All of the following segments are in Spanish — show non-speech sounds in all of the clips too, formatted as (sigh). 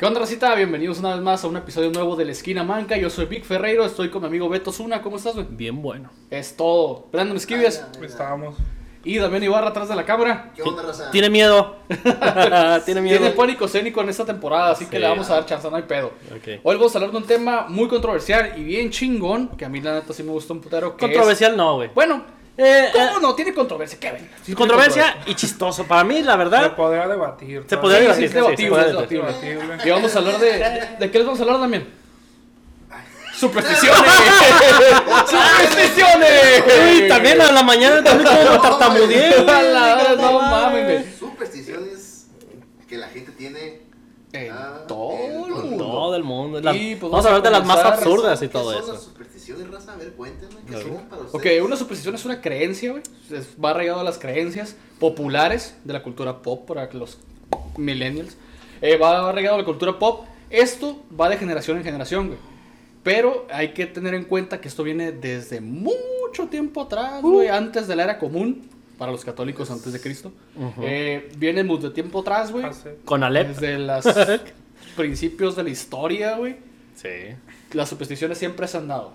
¿Qué onda, Racita? Bienvenidos una vez más a un episodio nuevo de La Esquina Manca. Yo soy Vic Ferreiro, estoy con mi amigo Beto Zuna. ¿Cómo estás, güey? Bien bueno. Es todo. Brandon Esquivias Estábamos. y Damián Ibarra atrás de la cámara. ¿Qué onda, raza? Tiene miedo. (laughs) Tiene miedo. Tiene pánico escénico en esta temporada, así que le vamos a dar chance, no hay pedo. Hoy vamos a hablar de un tema muy controversial y bien chingón, que a mí la neta sí me gusta un putero. que es- Controversial no, güey. Bueno, Eh, ¿cómo eh, no? Tiene controversia, ¿qué ven? Sí controversia y chistoso. Para mí, la Se verdad, podría debatir. se podría Sí, debatir. sí, sí, sí, debatible, se podría debatir. debatible. Debatible. Y vamos a hablar de... ¿De qué les vamos a hablar también? ¡Supersticiones! ¡Supersticiones! Uy, también a la mañana también como (laughs) tartamudeé. la- no mames. Supersticiones que la gente tiene. En Ah, todo en el todo el mundo. Todo el mundo. Y, pues, vamos a hablar de las más absurdas y ¿Qué todo son eso. Las supersticiones, raza? A ver, cuéntenme. ¿Qué son para Ok, ustedes? una superstición es una creencia, güey. Va arraigado a las creencias populares de la cultura pop para los millennials. Eh, va arraigado a la cultura pop. Esto va de generación en generación, güey. Pero hay que tener en cuenta que esto viene desde mucho tiempo atrás, güey. Antes de la era común, para los católicos antes de Cristo. Ujú. Eh, viene mucho tiempo atrás, güey. Hace- Con Alep. Desde los (laughs) principios de la historia, güey. Sí. Las supersticiones siempre se han dado.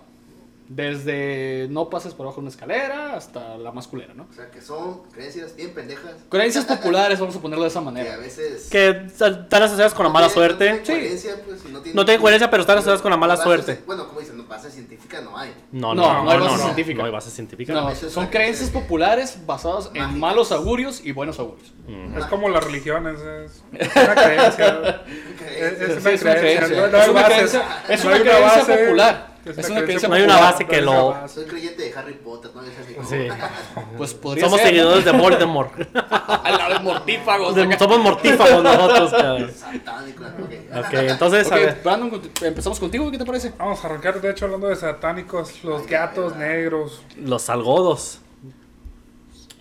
Desde no pases por abajo de una escalera hasta la más culera, ¿no? O sea, que son creencias bien pendejas. Creencias populares, vamos a ponerlo de esa Que a manera. veces. Que están asociadas con la mala no tienen- suerte. No tienen coherencia, pues, y no tienen- No tienen coherencia, pero están asociadas con la mala suerte. Bueno, como dicen, no, base científica no hay. No, No, no, no hay no, base no, científica. No hay base científica. No, son creencias creencia. populares basadas en Mágicas. malos augurios y buenos augurios. Mm. Es como las religiones. Es es (laughs) una creencia. Es, es Sí, una es una creencia. creencia. Es hay una No una hay creencia una creencia No hay una popular. base que lo- base. Soy creyente de Harry Potter, ¿no? Sí. (laughs) Pues podría Somos ser, ¿no? seguidores de Voldemort. (laughs) A la de mortífagos. Somos mortífagos nosotros, cabrón. Satánico, ok. Ok, entonces, a Ok, ver. Brandon, empezamos contigo, ¿qué te parece? Vamos a arrancar, de hecho, hablando de satánicos, los gatos negros. Los algodos.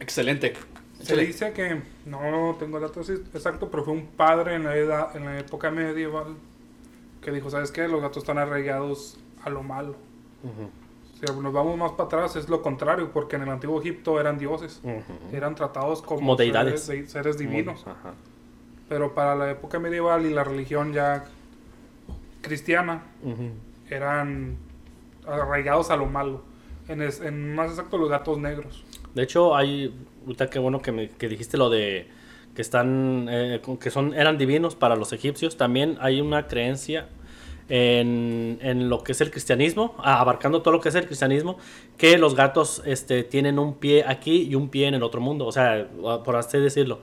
Excelente. Se dice que, no tengo el dato exacto, pero fue un padre en la, edad, en la época medieval que dijo, ¿sabes qué? Los gatos están arraigados a lo malo. Si nos vamos más para atrás, es lo contrario, porque en el antiguo Egipto eran dioses. Eran tratados como, Como deidades. Seres, seres divinos. Ajá. Pero para la época medieval y la religión ya cristiana, Ujú. eran arraigados a lo malo. En, es- en más exacto, los gatos negros. De hecho, hay. Ahorita qué bueno que, me, que dijiste lo de. Que están. eh, que son, eran divinos para los egipcios. También hay una creencia en, en lo que es el cristianismo, abarcando todo lo que es el cristianismo, que los gatos este, tienen un pie aquí y un pie en el otro mundo. O sea, por así decirlo.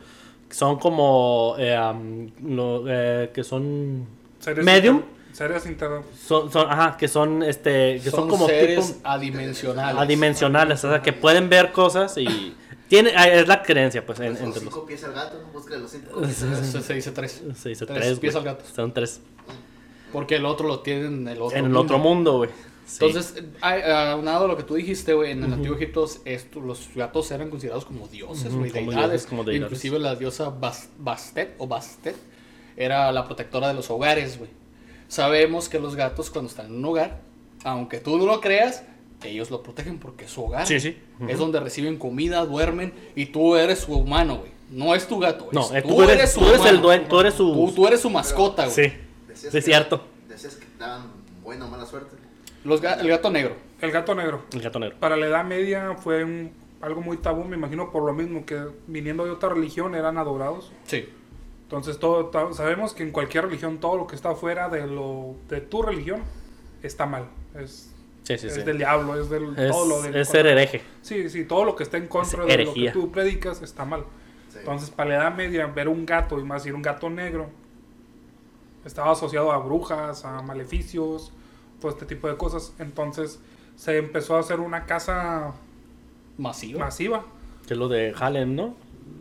Son como. eh, am, lo- eh, que son. Seres Medium. inter- seres inter- Son, son, ajá, que son este. Que son, Son, como seres tipo- adimensionales. adimensionales, o sea, que pueden ver cosas y (laughs) tiene ah, es la creencia pues en- Son entre los cinco pies al gato, ¿no? Los cinco. (laughs) Se, se dice tres. se dice Tres tres, pies al gato. son tres Porque el otro lo tiene en el otro en el mundo. otro mundo güey Sí. Entonces, a- aunado a lo que tú dijiste, güey, en el antiguo Egipto esto, los gatos eran considerados como dioses, güey, como deidades. dioses, como deidades. Inclusive la diosa Bas- Bastet o Bastet era la protectora de los hogares, güey. Sabemos que los gatos cuando están en un hogar, aunque tú no lo creas, ellos lo protegen porque es su hogar. Sí, sí. Es donde reciben comida, duermen y tú eres su humano, güey. No es tu gato, güey. no es- eh, tú, eres, tú eres humano. el dueño tú eres su Tú, tú eres su mascota, güey. sí Decías es que- cierto. Decías que daban buena o mala suerte. Los ga- el gato negro. El gato negro. el gato negro Para la Edad Media fue un- algo muy tabú, me imagino, por lo mismo que viniendo de otra religión eran adorados. Sí. Entonces todo, sabemos que en cualquier religión todo lo que está fuera de lo de tu religión está mal. Es, sí sí es sí del diablo, es del es, todo lo del es ser hereje Sí, sí, todo lo que está en contra Es de lo que tú predicas está mal. Sí. Entonces, para la Edad Media, ver un gato, y más ir un gato negro, estaba asociado a brujas, a maleficios, todo este tipo de cosas. Entonces, se empezó a hacer una casa Masivo. masiva. que es lo de Halem no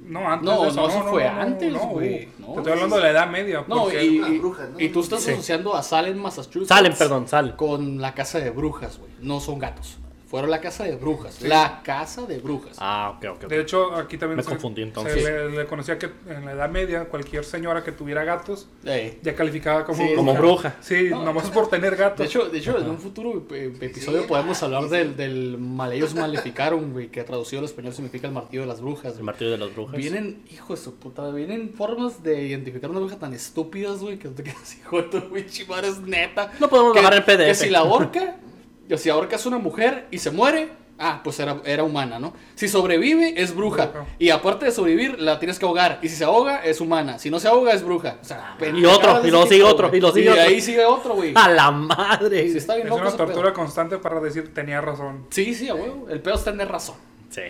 No, antes No, de eso, no, eso fue antes, no, güey. uh, No, te estoy hablando de la Edad Media. No, porque- y, y- ¿no? tú estás Sí. asociando a Salem, Massachusetts. Salem perdón Salem Con la casa de brujas, güey. No son gatos. Fueron la casa de brujas. La casa de brujas. Ah, ok, ok. De hecho, aquí también Me se, confundí, se entonces. le, le conocía que en la Edad Media cualquier señora que tuviera gatos ya calificaba como Sí, Como bruja. Sí, No. nomás por tener gatos. De hecho, de hecho en un futuro eh, episodio Sí, podemos ah, hablar sí, del, del Malellos Maleficarum, güey, que traducido al español significa el martillo de las brujas. El martillo de las brujas. Vienen, hijo de su puta, vienen formas de identificar una bruja tan estúpidas, güey, que te quedas, (laughs) hijo de tu güey, es neta. Lo podemos que, bajar en PDF. Que si la ahorca, (laughs) o si ahorcas una mujer y se muere, ah, pues era, era humana, ¿no? Si sobrevive, es bruja. Y aparte de sobrevivir, la tienes que ahogar. Y si se ahoga, es humana. Si no se ahoga, es bruja. O sea, Y otro, y luego sigue otro, y luego sigue y otro. ahí sigue otro, güey. A la madre. Sí, está bien es loco una tortura constante para decir tenía razón. Sí, sí, a huevo. El pedo es tener razón. Sí.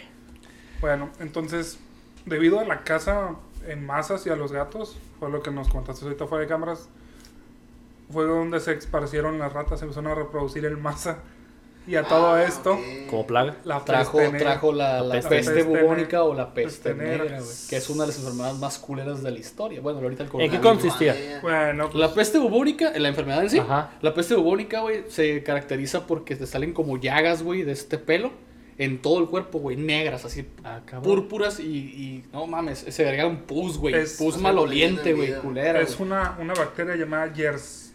Bueno, entonces, debido a la caza en masas y a los gatos, fue lo que nos contaste ahorita fuera de cámaras, fue donde se esparcieron las ratas, se empezaron a reproducir en masa. Y a todo Ah, esto. Como plaga. la Trajo, trajo la, la peste. peste, Peste bubónica o la peste, Peste negra. negra, güey, que es una de las enfermedades más culeras de la historia. Bueno, ahorita el ¿En qué consistía? Bueno, pues, La peste bubónica, la enfermedad en sí, Ajá. la peste bubónica, güey, se caracteriza porque te salen como llagas, güey, de este pelo en todo el cuerpo, güey, negras, así Ah, cabrón. púrpuras y, y, no mames, se agrega un pus, güey, Es- pus maloliente, güey, culera. es una, una bacteria llamada Yers,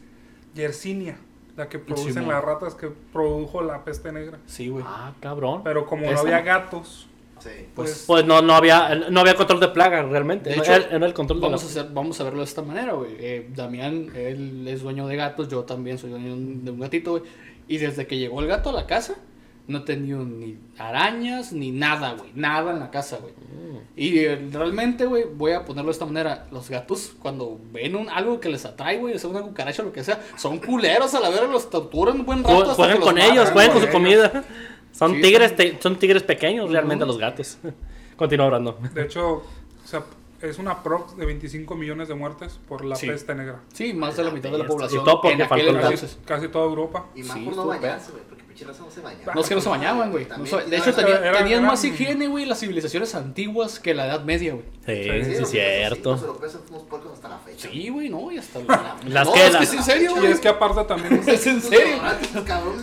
Yersinia, la que producen las ratas que produjo la peste negra. Sí, güey. Ah, cabrón. Pero como no había gatos, Sí. pues, Pues no, no había, no había control de plaga realmente. De hecho, era, era el control de Vamos a, la... hacer, vamos a verlo de esta manera, güey. Eh, Damián, él es dueño de gatos, yo también soy dueño de un gatito, güey. Y desde que llegó el gato a la casa, no he tenido ni arañas ni nada, güey. Nada en la casa, güey. Mm. Y eh, realmente, güey, voy a ponerlo de esta manera. Los gatos, cuando ven un, algo que les atrae, güey, sea una cucaracha o lo que sea, son culeros a la verga, los torturan un buen rato. Jue- hasta Juegan que con matan, ellos, juegan con su comida. Son Sí, tigres, son- te- son tigres pequeños realmente los gatos. (laughs) Continúa hablando. de hecho, o sea, es una prox de 25 millones de muertes por la Sí. peste negra. Sí, más de la mitad de la Y población. todo porque en aquel faltó entonces. Casi toda Europa. Y más Sí, por no bañarse, güey, porque pinche raza no se bañaba. No es que no se bañaban, güey. No se- de hecho, tenía- era- tenían era- más higiene, güey, las civilizaciones antiguas que la Edad Media, güey. Sí, sí, Sí, es cierto. Los europeos fuimos puercos hasta la fecha. Sí, güey, no, y hasta la... (laughs) Las no, que es las- que es en serio, Y güey. es que aparte también... (laughs) Es en serio.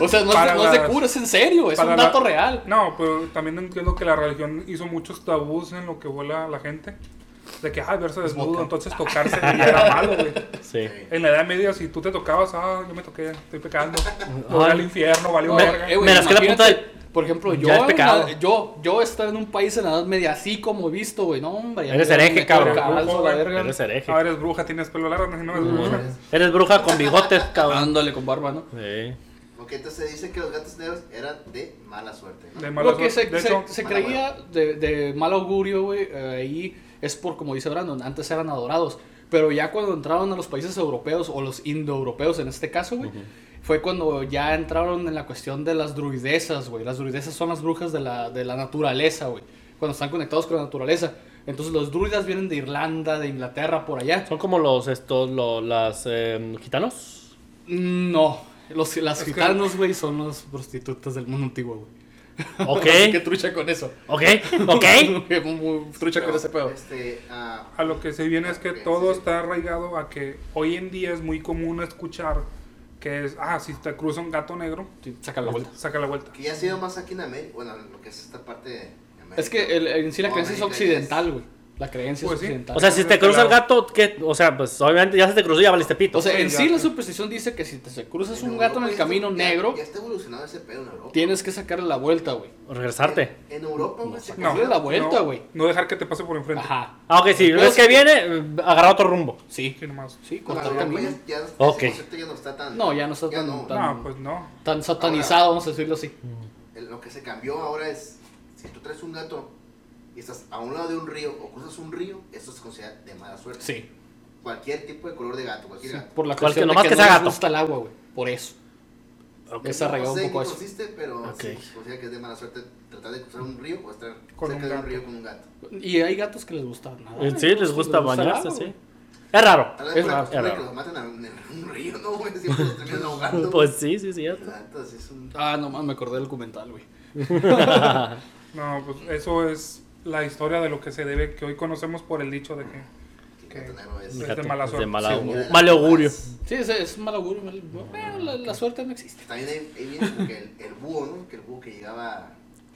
O sea, no es, de, cura, es en serio, es un la- dato real. No, pero también entiendo que la religión hizo muchos tabús en lo que fue la, la gente. De que, ah, verse desnudo, entonces tocarse ya era malo, güey. Sí. En la Edad Media, si tú te tocabas, ah, yo me toqué, estoy pecando. Voy Ay. al infierno, valió No, verga. eh, güey, Me rasqué la punta imagínate, Por ejemplo, yo, la- yo, yo estar en un país en la Edad Media así como he visto, güey, no, hombre. Eres hereje, cabrón. calzo la verga. Eres hereje. Ah, eres bruja, tienes pelo largo, no, no eres bruja. Eres bruja con bigotes, cabrón. Ándale con barba, ¿no? Sí. Ok, entonces se dice que los gatos negros eran de mala suerte, ¿no? De mala Lo que se, suerte. De se- hecho, se creía de, de mal augurio, güey, eh, ahí es por, como dice Brandon, antes eran adorados. Pero ya cuando entraron a los países europeos, o los indoeuropeos en este caso, güey, fue cuando ya entraron en la cuestión de las druidesas, güey. Las druidesas son las brujas de la, de la naturaleza, güey. Cuando están conectados con la naturaleza. Entonces los druidas vienen de Irlanda, de Inglaterra, por allá. Son como los, estos, lo- las eh, gitanos. No, los, las gitanos, güey, son las prostitutas del mundo antiguo, güey. (laughs) Ok. Que trucha con eso. Ok, (laughs) ok. (laughs) Muy- muy trucha con ese pedo. Este, ah, a lo que se viene es que todo sí, está arraigado a que hoy en día es muy común escuchar que es, ah, si te cruza un gato negro, Sí, saca la vuelta. saca la vuelta. que ya ha sido más aquí en América, bueno, en lo que es esta parte de América. Es que el, en sí la creencia es occidental, güey. La creencia Pues sí. O sea, si te cruza el gato, ¿qué? O sea, pues obviamente ya se te cruzó y ya valiste pito. O sea, en Sí, la superstición dice que si te se cruzas En un gato en el camino ya- negro, Ya está evolucionado ese pedo en Europa. tienes que sacarle la vuelta, güey. Regresarte. En Europa, güey. se No, cambió. la vuelta, no, güey. No dejar que te pase por enfrente. Ajá. Ah, ok, si Pues- ves que viene, eh, agarra otro rumbo. Sí. Sí, nomás. Sí, No, cortar Europa camino. ya, ya, Ok. ese concepto ya no está tan. No, ya no está tan- no. tan- No, pues no. Tan satanizado, vamos a decirlo así. El- Lo que se cambió ahora es, si tú traes un gato y estás a un lado de un río o cruzas un río, eso se considera de mala suerte. Sí. Cualquier tipo de color de gato, cualquier Sí, gato. Por la Cualquier- cuestión de nomás que, que no sea les gato. gusta el agua, güey. Por eso. Es arraigado no sé un poco qué eso. consiste, pero Ok. sí, se considera que es de mala suerte tratar de cruzar un río o estar Con cerca un de un río con un gato. Y hay gatos que les gusta nada. Eh, Sí, les gusta el bañarse, agua, sí. Es raro. Tal vez Es raro, es que raro. los maten en un río, ¿no, güey? Siempre los terminan ahogando. (laughs) Pues sí, sí, sí es un... Ah, no mames, me acordé del documental, güey. (laughs) No, pues eso es la historia de lo que se debe, que hoy conocemos por el dicho de que, que es- Es de mala es suerte. mala- Sí, augurio. Mira, mal augurio. Sí, es, es mal augurio. mal- Bueno, la, la suerte no existe. También viene como que el, el búho, ¿no? Que el búho que llegaba.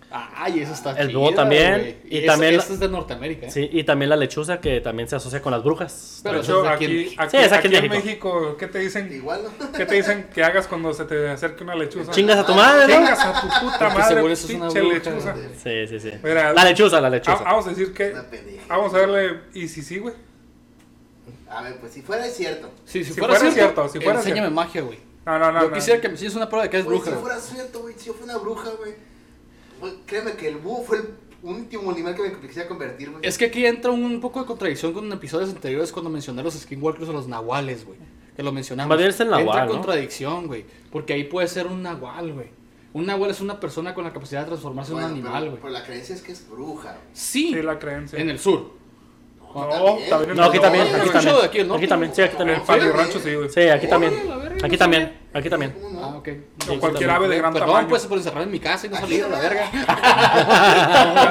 Ay, eso está El búho también, güey. y Es- también Esto es de Norteamérica, ¿eh? Sí, y también la lechuza que también se asocia con las brujas. Pero eso es aquí aquí, Sí, es aquí en aquí en México. México, ¿qué te dicen? Igual. ¿Qué te dicen que hagas cuando se te acerque una lechuza? Chingas a tu madre, ¿no? Chingas a tu puta madre, seguro eso es una pinche bruja, lechuza. Sí, sí, sí. Mira, La lechuza, la lechuza. vamos a decir que. Vamos a verle. ¿Y si sí, güey? A ver, pues si fuera cierto. Sí, si, Si fuera, fuera cierto, cierto, si fuera enséñame cierto. magia, güey. No, no, no. Yo no. quisiera que me enseñes una prueba de que es bruja, si fuera cierto, güey, si yo fuera una bruja, güey. Créeme que el búho fue el último animal que me quisiera convertir, güey. Es que aquí entra un poco de contradicción con episodios anteriores cuando mencioné los skinwalkers o los nahuales, güey. Que lo mencionamos. El nahual, Entra contradicción, güey. Porque ahí puede ser un nahual, güey. Un nahual es una persona con la capacidad de transformarse Bueno, en un animal, güey. Pero la creencia es que es bruja, güey. Sí, Sí, la creencia. en el sur. No, también. No, aquí también, aquí he güey. escuchado también. de aquí, ¿no? Aquí también, sí, aquí también. Rancho, sí, güey. Sí, aquí también. Aquí no también, aquí también. ¿Cómo no? Ah, ok. O cualquier ave de gran Perdón, tamaño. pues por encerrar en mi casa y no salir a la verga.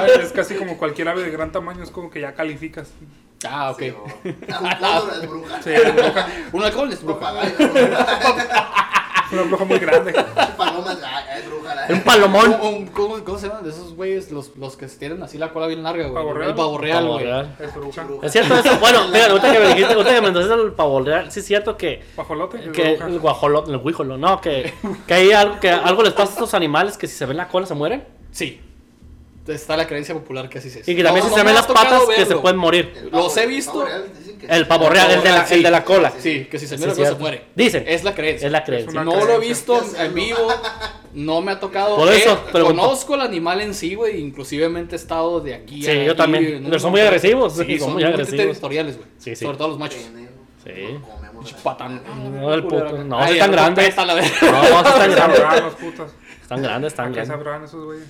(laughs) es casi como cualquier ave de gran tamaño, es como que ya calificas. Ah, ok. Sí, o- Ah, un cóndor es bruja. Sí, es bruja. Un alcohol es bruja. (laughs) (laughs) Una bruja muy grande. Un paloma es- ah, es bruja. la- Un palomón. Un- un- ¿Cómo, cómo se llaman de esos güeyes? Los, los que tienen así la cola bien larga, güey. ¿Pavo real? El pavo real, güey. Es bruja. Es cierto eso. Bueno, (laughs) mira, ahorita que me dijiste, ahorita que me dijiste el pavo real, sí es cierto que, Guajolote que el guajolote, el guíjolo, no, que, que hay algo, que algo les pasa a estos animales que si se ven la cola se mueren. Sí. Está la creencia popular que así es. Y que también No, si no se ven las patas que se pueden morir. Los he visto. real El pavo real, el de la, el de la cola. Sí, que si se Sí, mira es pues se muere. Dicen. Es la creencia. Es la creencia. no lo he visto en no. vivo. No me ha tocado. Por eso, Eh, pero- conozco el animal en sí, güey. Inclusivemente he estado de aquí Sí, a yo aquí, también. ¿no? Pero son muy agresivos, Sí, (laughs) son, muy agresivos. territoriales, güey. Sí, sí. Sobre todo los machos. Sí. Patán. No, el puto. No, Ay, sí están el grandes. peta, la verga. No, sí (laughs) están ¿Qué grandes. Están grandes, están ¿A qué sabrán esos güeyes?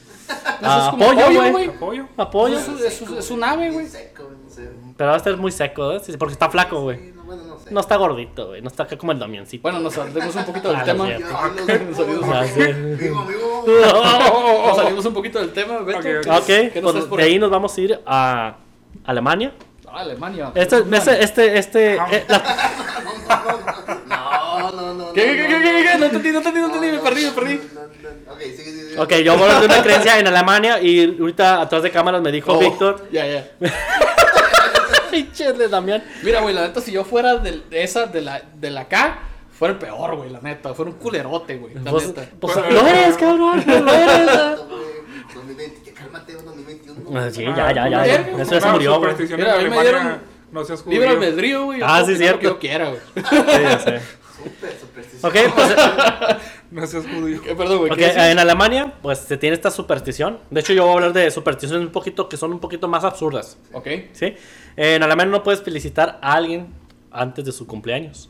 Ah, es apoyo, güey. ¿Apoyo? Apoyo. Es, es, es- es un ave, güey. Seco, no sé. Pero va a estar muy seco, ¿eh? Porque está flaco, güey. Sí, no, bueno, no sé. No está gordito, güey. No está acá como el Damiancito. Bueno, nos salimos un poquito del Ah, tema. (laughs) Amigo, (laughs) amigo. Nos salimos un poquito del tema, Beto. Ok, ok. Ok, ¿Qué nos pues de ahí nos vamos a ir a Alemania. Ah, Alemania. Este, este, este, este, Ah. eh, la- (laughs) No, no, no. ¿Qué, no, qué, qué, no, qué, qué? no. No entendí, no entendí, no entendí. Me perdí, me perdí. No, no, no. Ok, sigue, sigue, sigue. Ok, yo hablar de una creencia en Alemania y ahorita atrás de cámaras me dijo Oh, Víctor. Ya, ya. (laughs) Pinche de Damián. Mira, güey, la neta, si yo fuera de, de esa, de la, de la K, fuera el peor, güey, la neta. Fuera un culerote, güey, la Pues, neta. pues, lo eres, cabrón. Lo eres. Tanto, güey. 2020, que cálmate, 2021. Ah, Sí, ya, ya, ya. Ya. Eso ya se murió, güey. Sí, Mira, a mí me dieron No seas Libre judío. albedrío, güey. Ah, sí, opinar lo cierto. que yo quiera, güey. (laughs) ya sé. Súper supersticioso. Ok, pues (laughs) No seas judío. Eh, Perdón, güey. ok, ¿qué dices? en Alemania, pues se tiene esta superstición. De hecho, yo voy a hablar de supersticiones un poquito que son un poquito más absurdas. Ok. ¿Sí? En Alemania no puedes felicitar a alguien antes de su cumpleaños.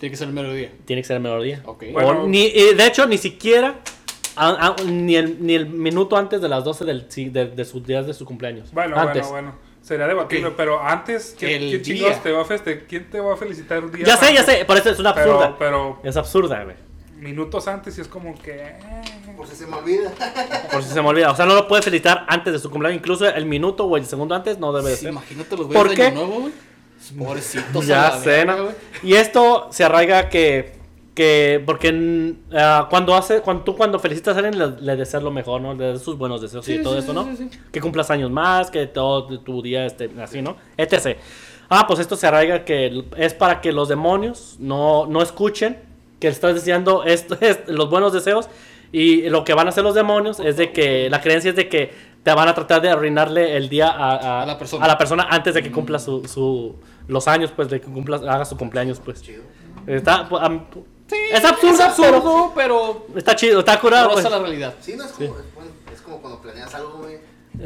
Tiene que ser el mediodía. Tiene que ser el menor día. Ok. Bueno. ni, y de hecho, ni siquiera a- a- ni, el, ni el minuto antes de las 12 del, de, de sus días de su cumpleaños. Bueno, antes. bueno, bueno. Sería debatible, Ok. pero antes, ¿quién, quién día. chingados te va a festejar? ¿Quién te va a felicitar un día Ya sé, ya antes? sé, por eso es una absurda. Pero, pero Es absurda, güey. Minutos antes y es como que... eh, Por si se me olvida. (laughs) Por si se me olvida. O sea, no lo puede felicitar antes de su cumpleaños. Incluso el minuto o el segundo antes no debe de Sí, ser. imagínate los ¿Por güeyes de qué? Nuevo, güey. Pobrecitos. Ya güey. Y esto se arraiga que, que porque ah, cuando hace, cuando tú cuando felicitas a alguien le, le deseas lo mejor, ¿no? Le deseas sus buenos deseos Sí, y todo sí, eso, sí, ¿no? sí, sí. Que cumplas años más, que todo tu día esté así, ¿no? Etc. Ah, pues esto se arraiga que es para que los demonios no, no escuchen que estás deseando esto, (laughs) es, los buenos deseos y lo que van a hacer los demonios es de que la creencia es de que te van a tratar de arruinarle el día a, a- A la persona. a la persona antes de que cumpla su, su- los años, pues de que cumpla, haga su cumpleaños, pues. Chido. Está, am- Sí, es absurdo, es absurdo, pero, Está chido, está curado. Pues. la realidad. Sí, no es como, bueno, es como cuando planeas algo, güey.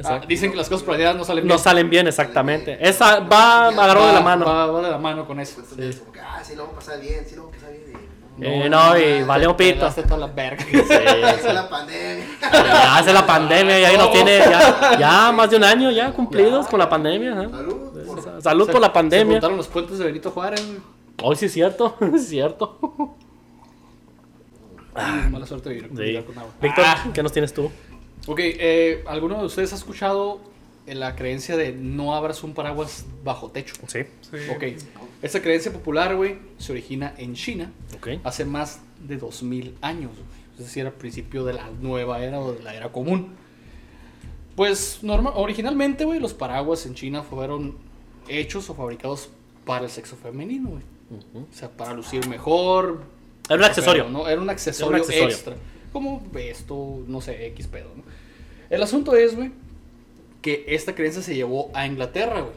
Ah, dicen que las cosas planeadas no salen No bien. salen bien, exactamente. Esa va agarrado de la mano. Va, va de la mano con eso. Tú como que, ah, sí, lo vamos a pasar bien, sí, lo vamos a pasar bien. y, no. Eh, no, y valió pito. pelaste toda la verga. Sí, Ya sí. (laughs) fue la pandemia. Ya hace la pandemia y ahí nos tiene ya, ya (laughs) más de un año ya cumplidos con la pandemia. ¿eh? Salud. por- Salud por la Se pandemia. juntaron los puentes de Benito Juárez. Hoy sí es cierto, (laughs) es cierto. Ay, mala suerte de vivir Sí. con agua. Víctor, Ah. ¿qué nos tienes tú? Ok, eh, ¿alguno de ustedes ha escuchado la creencia de no abras un paraguas bajo techo. Sí, Sí. Ok. Esta creencia popular, güey, se origina en China ok. hace más de 2000 años, güey. Es decir, al principio de la nueva era o de la era común. Pues norma- originalmente, güey, los paraguas en China fueron hechos o fabricados para el sexo femenino, güey. O sea, para lucir mejor. Era un accesorio. Pero, ¿no? Era un accesorio, Era un accesorio. extra. Como esto, no sé, X pedo, ¿no? El asunto es, güey, que esta creencia se llevó a Inglaterra, güey.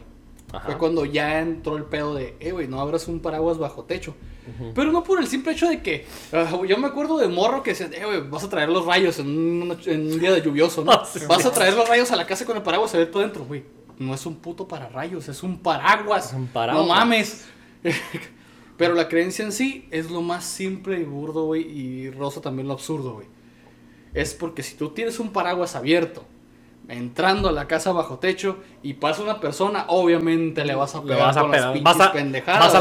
Ajá. Fue cuando ya entró el pedo de, eh, güey, no abras un paraguas bajo techo. Ujú. Pero no por el simple hecho de que, ah, yo me acuerdo de morro que decían, eh, güey, vas a traer los rayos en un, noche- en un día de lluvioso, ¿no? (laughs) Ah, vas a traer los rayos a la casa con el paraguas, todo dentro, güey. No es un puto para rayos, es un paraguas. Es un paraguas. No mames. (laughs) Pero la creencia en sí es lo más simple y burdo, güey, y rosa también lo absurdo, güey. Es porque si tú tienes un paraguas abierto, entrando a la casa bajo techo y pasa una persona, obviamente le vas a Le pegar vas a con las pegar. Vas a- pendejadas. vas a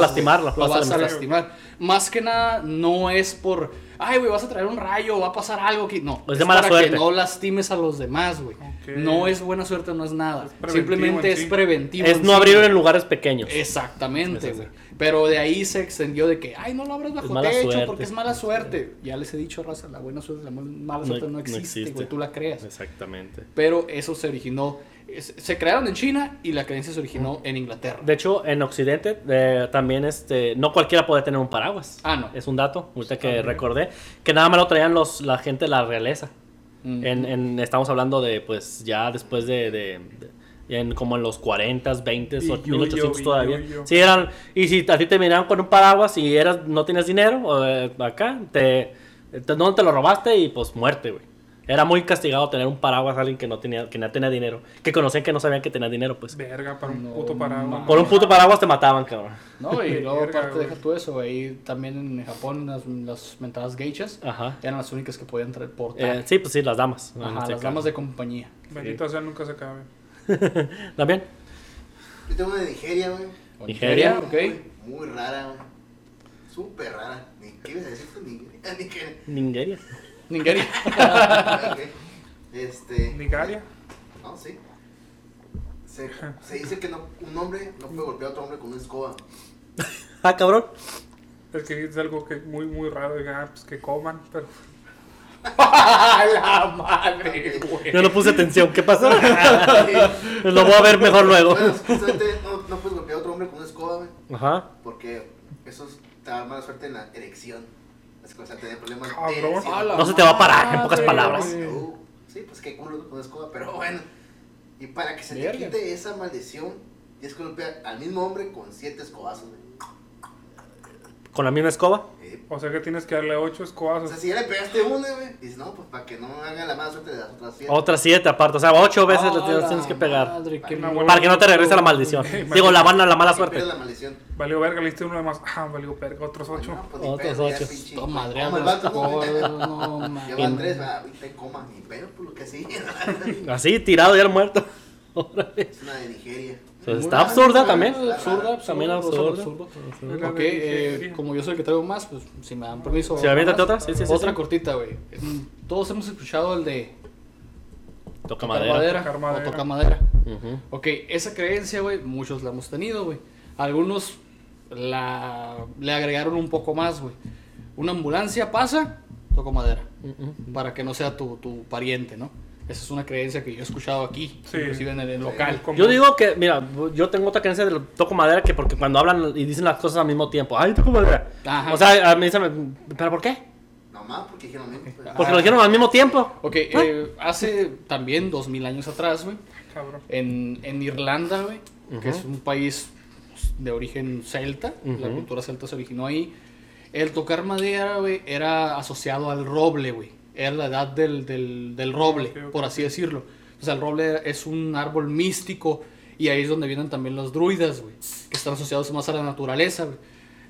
Lo vas a lastimar. Más que nada, no es por, ay, güey, vas a traer un rayo, va a pasar algo aquí. No, Es de mala para suerte. que no lastimes a los demás, güey. No es buena suerte, no es nada. Es Simplemente en es sí. preventivo. Es no sí, abrir en lugares pequeños. Exactamente, güey. Pero de ahí se extendió de que, ay, no lo abras bajo techo suerte. porque es mala suerte. Ya les he dicho, raza, la buena suerte, la mal- mala No- suerte no, no existe, güey, tú la creas. Exactamente. Pero eso se originó, se crearon en China y la creencia se originó en Inglaterra. De hecho, en Occidente eh, también este, no cualquiera puede tener un paraguas. Ah, no. Es un dato, ahorita que recordé, que nada más lo traían los, la gente de la realeza. Mm. En, en- estamos hablando de, pues, ya después de, de- de- ya en como en los 40s, 20s, Y o yuyo, 1800 y todavía. yuyo. Sí, eran, y si a ti te miraban con un paraguas y eras, no tienes dinero, eh, acá, te, te- ¿dónde te lo robaste? Y pues muerte, güey. Era muy castigado tener un paraguas a alguien que no tenía, que no tenía dinero. Que conocían que no sabían que tenía dinero, pues. Verga, para un No puto paraguas. Por un puto paraguas te mataban, cabrón. No, y (laughs) luego Verga, aparte deja tú eso, güey. También en Japón las, las mentadas geishas Ajá. eran las únicas que podían traer portar. Eh, sí, pues sí, las damas. Ajá, este las caso. damas de compañía. Bendito sea, nunca se acabe. (laughs) ¿También? Yo tengo una de Nigeria, güey. Nigeria, ok. Muy, muy rara, güey. Súper rara. ¿Qué ibas a decir tú? Nigeria. (laughs) Nigeria. Ningeria. (laughs) Nigeria. Este. Nigaria. No, sí. Se, se dice que no, un hombre no puede golpear a otro hombre con una escoba. Ah, cabrón. Es que es algo que muy, muy raro. Digan, ah, pues que coman. Pero (laughs) la madre, güey. Yo no puse atención. ¿Qué pasó? (laughs) Lo voy a ver mejor luego. Bueno, justamente no, no puedes golpear a otro hombre con una escoba, güey. Ajá. Porque eso es- te da mala suerte en la erección. Es que vas a tener problemas de Cabrón. erección. No se te va a parar, en pocas madre, palabras. güey. Uh, sí, pues qué culo con una escoba, pero bueno. Y para que se te Verga. quite esa maldición, tienes que golpear al mismo hombre con siete escobazos, güey. Con la misma escoba. Eh, O sea que tienes que darle ocho O escobazos. sea, si ya le pegaste una, güey, dices, no, pues para que no haga la mala suerte de las otras siete. Otra siete aparte. O sea, ocho veces A le tienes, que pegar. madre, mal- buena- Para que no te regrese la maldición. (laughs) Digo, la, van- la mala suerte. la maldición. Valió verga, le diste uno de más. Ah, valió verga, otros ocho. No, pues Otros pedo, ocho. el las vato, ¿no? (laughs) no Ya mames. van tres, va, ahorita en coma, ni pedo por lo que sí. (laughs) Así, tirado, ya muerto. Órale. es una de Nigeria. Está absurda también. Absurda, También absurda. Ok, eh, como yo soy el que traigo más, pues si me dan permiso. Sí, aviéntate otra, sí, sí, sí, Otra sí. cortita, güey. Todos hemos escuchado el de Toca madera. madera, Tocar o madera. tocar madera. Ujú. Ok, esa creencia, güey, muchos la hemos tenido, güey. Algunos la, le agregaron un poco más, güey. Una ambulancia pasa, toco madera. Para que no sea tu, tu pariente, ¿no? Esa es una creencia que yo he escuchado aquí, Sí. inclusive en el, local. Yo digo que, mira, yo tengo otra creencia del toco madera que porque cuando hablan y dicen las cosas al mismo tiempo, ay, toco madera. Ajá. O sea, a mí se me, ¿pero por qué? Nomás porque dijeron lo mismo. pues. Porque Ah. lo dijeron al mismo tiempo. Ok, eh, hace también dos mil años atrás, güey, Cabrón. en, en Irlanda, güey, que es un país de origen celta, la cultura celta se originó ahí. El tocar madera, güey, era asociado al roble, güey. Era la edad del, del, del roble, por así decirlo. O sea, el roble es un árbol místico y ahí es donde vienen también los druidas, güey, que están asociados más a la naturaleza, güey.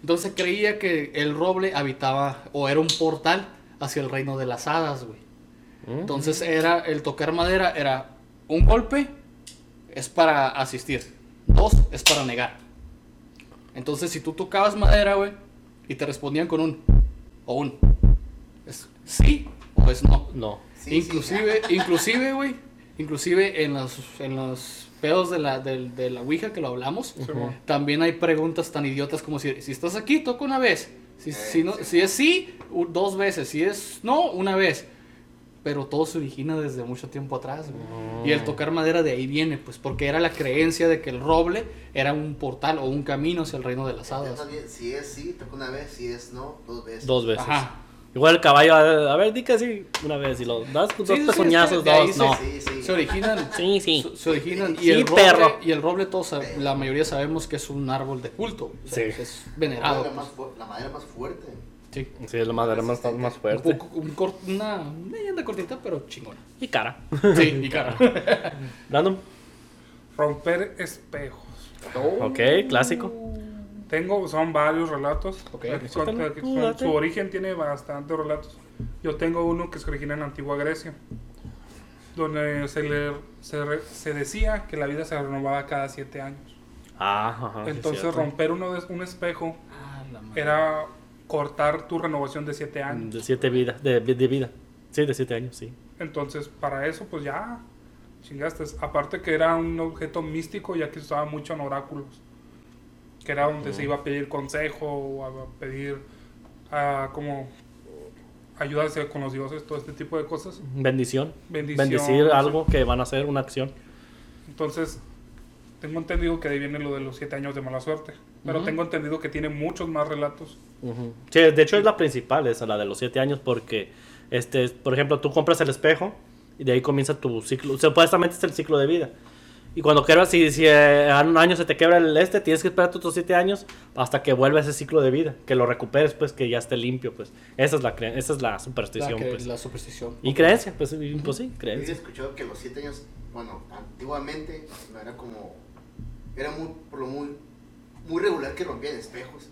Entonces creía que el roble habitaba o era un portal hacia el reino de las hadas, güey. Entonces era el tocar madera era un golpe es para asistir, dos es para negar. Entonces si tú tocabas madera, güey, y te respondían con un o un es sí o es no. No. Sí, sí, inclusive, (laughs) inclusive, güey, inclusive en las en las pedos de la, de, la Ouija que lo hablamos, también hay preguntas tan idiotas como si, si estás aquí, toca una vez. Si, Eh, si, no, sí. si es sí, dos veces. Si es no, una vez. Pero todo se origina desde mucho tiempo atrás. Y el tocar madera de ahí viene, pues porque era la creencia de que el roble era un portal o un camino hacia el reino de las hadas. si es sí, toca una vez, si es no, dos veces. Dos veces. Ajá. Igual el caballo, a a ver, di que sí, una vez. Y lo das dos Sí, sí, sí, dos, se- no. Sí, sí. Se originan. Sí, sí. Se, se originan. Y Sí, el roble, perro. Y el roble, todos, la mayoría sabemos que es un árbol de culto. o sea, Sí. Es La venerado. madera más fu- la madera más fuerte. Sí. Sí, es la madera más, más Un fuerte. poco- un cor- una leyenda cortita, pero chingona. Y cara. Sí, y cara. Random. Romper espejos. Ok, clásico. Tengo, son varios relatos. Ok. Aquí con- aquí date. su origen tiene bastantes relatos. Yo tengo uno que se origina en la antigua Grecia, donde se, le, se, re- se decía que la vida se renovaba cada siete años. Ah, ajá. Entonces romper uno de, un espejo Ah, era cortar tu renovación de siete años. De siete vidas, de, de vida. Sí, de siete años, sí. Entonces, para eso, pues ya, chingaste. Aparte que era un objeto místico, ya que se usaba mucho en oráculos. Que era donde se iba a pedir consejo, o a pedir ah, como ayuda hacia- con los dioses, todo este tipo de cosas. Bendición. Bendición, Bendecir sí. algo que van a hacer, una acción. Entonces, tengo entendido que ahí viene lo de los siete años de mala suerte. Pero tengo entendido que tiene muchos más relatos. Sí, de hecho es la principal, esa, la de los siete años, porque, este, por ejemplo, tú compras el espejo y de ahí comienza tu ciclo, supuestamente es el ciclo de vida. Y cuando quebras, si, si eh, a un año se te quebra el este, tienes que esperar otros siete años hasta que vuelva ese ciclo de vida, que lo recuperes, pues, que ya esté limpio, pues. Esa es la, cre- esa es la superstición, pues. la superstición. Y creencia, pues, pues sí, Yo he creencia. escuchado que los siete años, bueno, antiguamente no era como, era muy, por lo muy, muy regular que rompían espejos.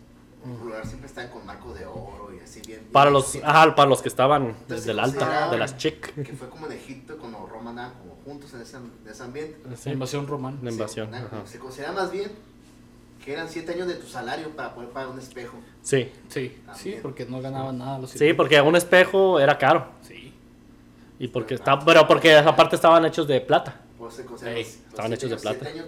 Siempre estaban con marcos de oro y así bien. Para bien- los, ajá, para los que estaban Entonces, desde el se alta, de las chic. Que fue como en Egipto cuando Roma andaban como juntos en ese, en ese ambiente. Sí, La invasión romana. La invasión, Se, ajá. se considera más bien que eran siete años de tu salario para poder pagar un espejo. Sí, Sí, sí, porque no ganaban nada los sí, porque un espejo era caro. Sí. Y porque está, pero porque aparte estaban hechos de plata. Por eso se considera Ey, estaban hechos de plata. siete años,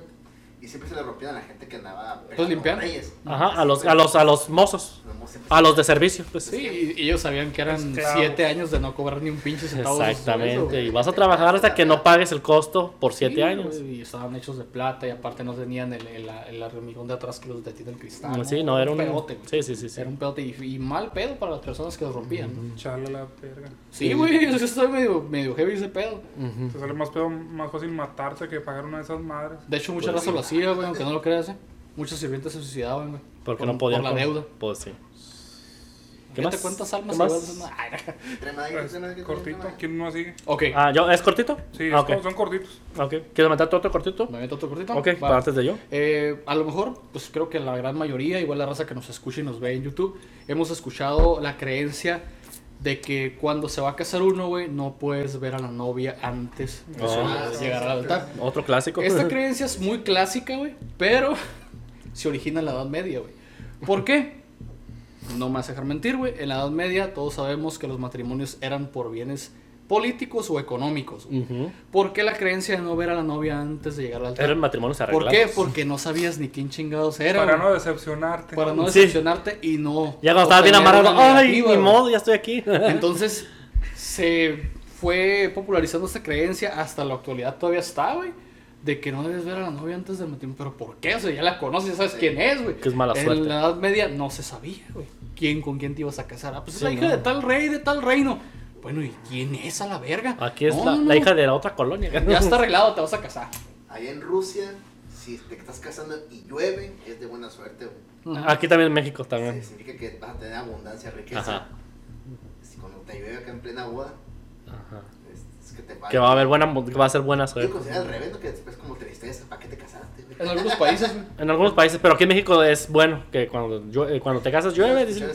y siempre se le rompían a la gente que andaba Pues limpiando. reyes. Ajá, a los, a los, a los mozos. Los A los de servicio, pues. Sí, y ellos sabían que eran Esclavos. siete años de no cobrar ni un pinche centavo. Exactamente. Y vas a trabajar hasta que no pagues el costo por siete Sí, años. Y estaban hechos de plata y aparte no tenían el, el, el hormigón de atrás que los detiene el cristal. Sí, no, era un pedote. güey. Sí, sí, sí. sí. Era un pedote y, y mal pedo para las personas que los rompían. ¿no? Chala la verga. Sí, güey, (laughs) eso está medio, medio heavy ese pedo. Ujú. Te sale más, pedo, más fácil matarte que pagar una de esas madres. De hecho, mucha Pues raza hacía, güey, aunque no lo creas, ¿eh? Muchos sirvientes se suicidaban, güey. Porque por- no podían. Por la con- deuda. Pues sí. ¿Qué más? cuántas almas ¿Qué más? igual son- Ay, Tráeme ahí, Es tráeme ahí, cortito. ¿Quién no sigue? Ok, Ah, ¿yo? ¿Es cortito? Sí, Ah, es ok. co- son cortitos. Ok. ¿Quieres meterte otro cortito? me meto otro cortito. Ok, Va. para antes de yo. Eh, a lo mejor, pues creo que la gran mayoría, igual la raza que nos escucha y nos ve en YouTube, hemos escuchado la creencia de que cuando se va a casar uno, güey, no puedes ver a la novia antes de Oh. su- Ah, sí, llegar al altar. Otro clásico. Esta (laughs) creencia es muy clásica, güey, pero (laughs) se origina en la Edad Media, güey. ¿Por qué? No me vas a dejar mentir, güey. En la Edad Media todos sabemos que los matrimonios eran por bienes políticos o económicos. ¿Por qué la creencia de no ver a la novia antes de llegar al altar? Eran matrimonios ¿Por arreglados. qué? Porque no sabías ni quién chingados era. Para no decepcionarte. Para no Sí. decepcionarte y no. Ya cuando estabas bien amarrado, ay, negativa, ni güey". modo, ya estoy aquí. Entonces se fue popularizando esta creencia hasta la actualidad todavía está, güey. De que no debes ver a la novia antes del matrimonio. ¿Pero por qué? O sea, ya la conoces, ya sabes quién es, güey. Que es mala en suerte. la Edad Media no se sabía, güey. ¿Quién con quién te ibas a casar? Ah, pues es la hija no. de tal rey, de tal reino. Bueno, ¿y quién es a la verga? Aquí es No, la, no, la no. hija de la otra colonia. Ya está (laughs) arreglado, te vas a casar. Allá en Rusia, si te estás casando y llueve, es de buena suerte. güey. Aquí también en México también. Sí, significa que vas a tener abundancia, riqueza. Ajá. Si cuando te llueve acá en plena boda, Ajá. Que te Que va a haber buena, que va a ser buena Yo suerte. considero al revés, ¿no? que después como tristeza, ¿para qué te casaste? En algunos países, güey. En algunos países, pero aquí en México es bueno que cuando, llueve- cuando te casas llueve. dicen.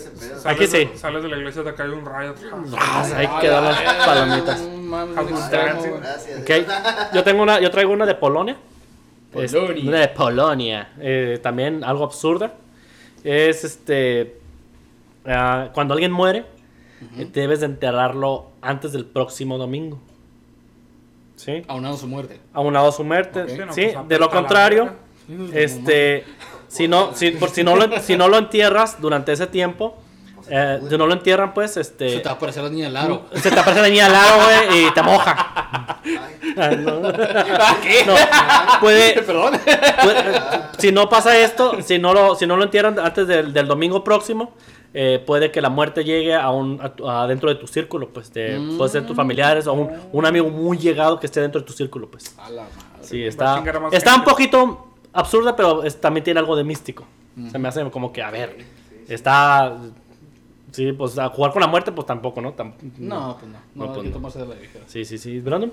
Aquí de- sí. Sales de la iglesia, te cae un rayo. Ah, ahí Ay, quedan las palomitas. yo tengo una, yo traigo una de Polonia. Es- Polonia. una de Polonia. Eh, también algo absurda. Es este. ah, cuando alguien muere, eh, debes de enterrarlo antes del próximo domingo. ¿Sí? Aunado a su muerte. Aunado a su muerte, sí, no, pues, de hasta lo contrario, este, si no, si, por, si no lo, si no lo entierras durante ese tiempo, eh, si no lo entierran, pues, Se este, te va a aparecer la niña del aro. se te aparece la niña al lado, güey, y te moja. Ay, (laughs) Ah, no. ¿Qué? No, puede, (laughs) Perdón. puede- si no pasa esto, si no lo, si no lo entierran antes del, del domingo próximo, eh, puede que la muerte llegue a un, a tu- a dentro de tu círculo, pues, de, puede ser tus familiares o un, un amigo muy llegado que esté dentro de tu círculo, pues. A la madre. Sí, está, está un poquito absurda, pero es- también tiene algo de místico. Se me hace como que, a ver, está... Sí, pues a jugar con la muerte, pues tampoco, ¿no? Tam- No, pues no. No, No, hay pues no. tomarse de la ligera. Sí, sí, sí. Brandon.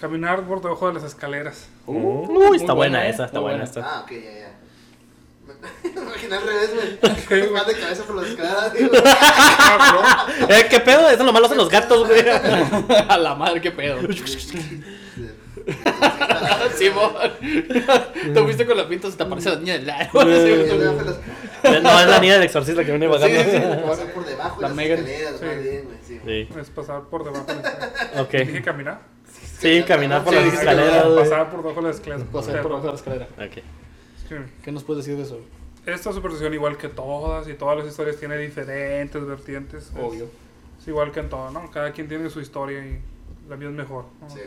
Caminar por debajo de las escaleras. Uy, está buena, buena esa, está buena buena. esta. Ah, ok, ya, ya. (laughs) Me imaginé al revés, (laughs) güey. Más de cabeza por las escaleras, (laughs) digo. Eh, ¿Qué pedo? Eso es lo malo hacen los gatos, güey. a la madre, qué pedo. Simón. Te fuiste con la pinta, se te aparece la niña del las- No, es la niña del exorcista que viene bajando. Sí. Pasar por debajo de La las escaleras, Sí. Sí. Es pasar por debajo de las escaleras. Dije ok. caminar. Sí, caminar por las escaleras. Pasar por debajo de las escaleras. Pasar por abajo de la escalera. Ok. Es que ¿Qué nos puedes decir de eso? Esta superstición, igual que todas y todas las historias, tiene diferentes vertientes. Es- Obvio. Es igual que en todo, ¿no? Cada quien tiene su historia y la mía es mejor. ¿no? Sí.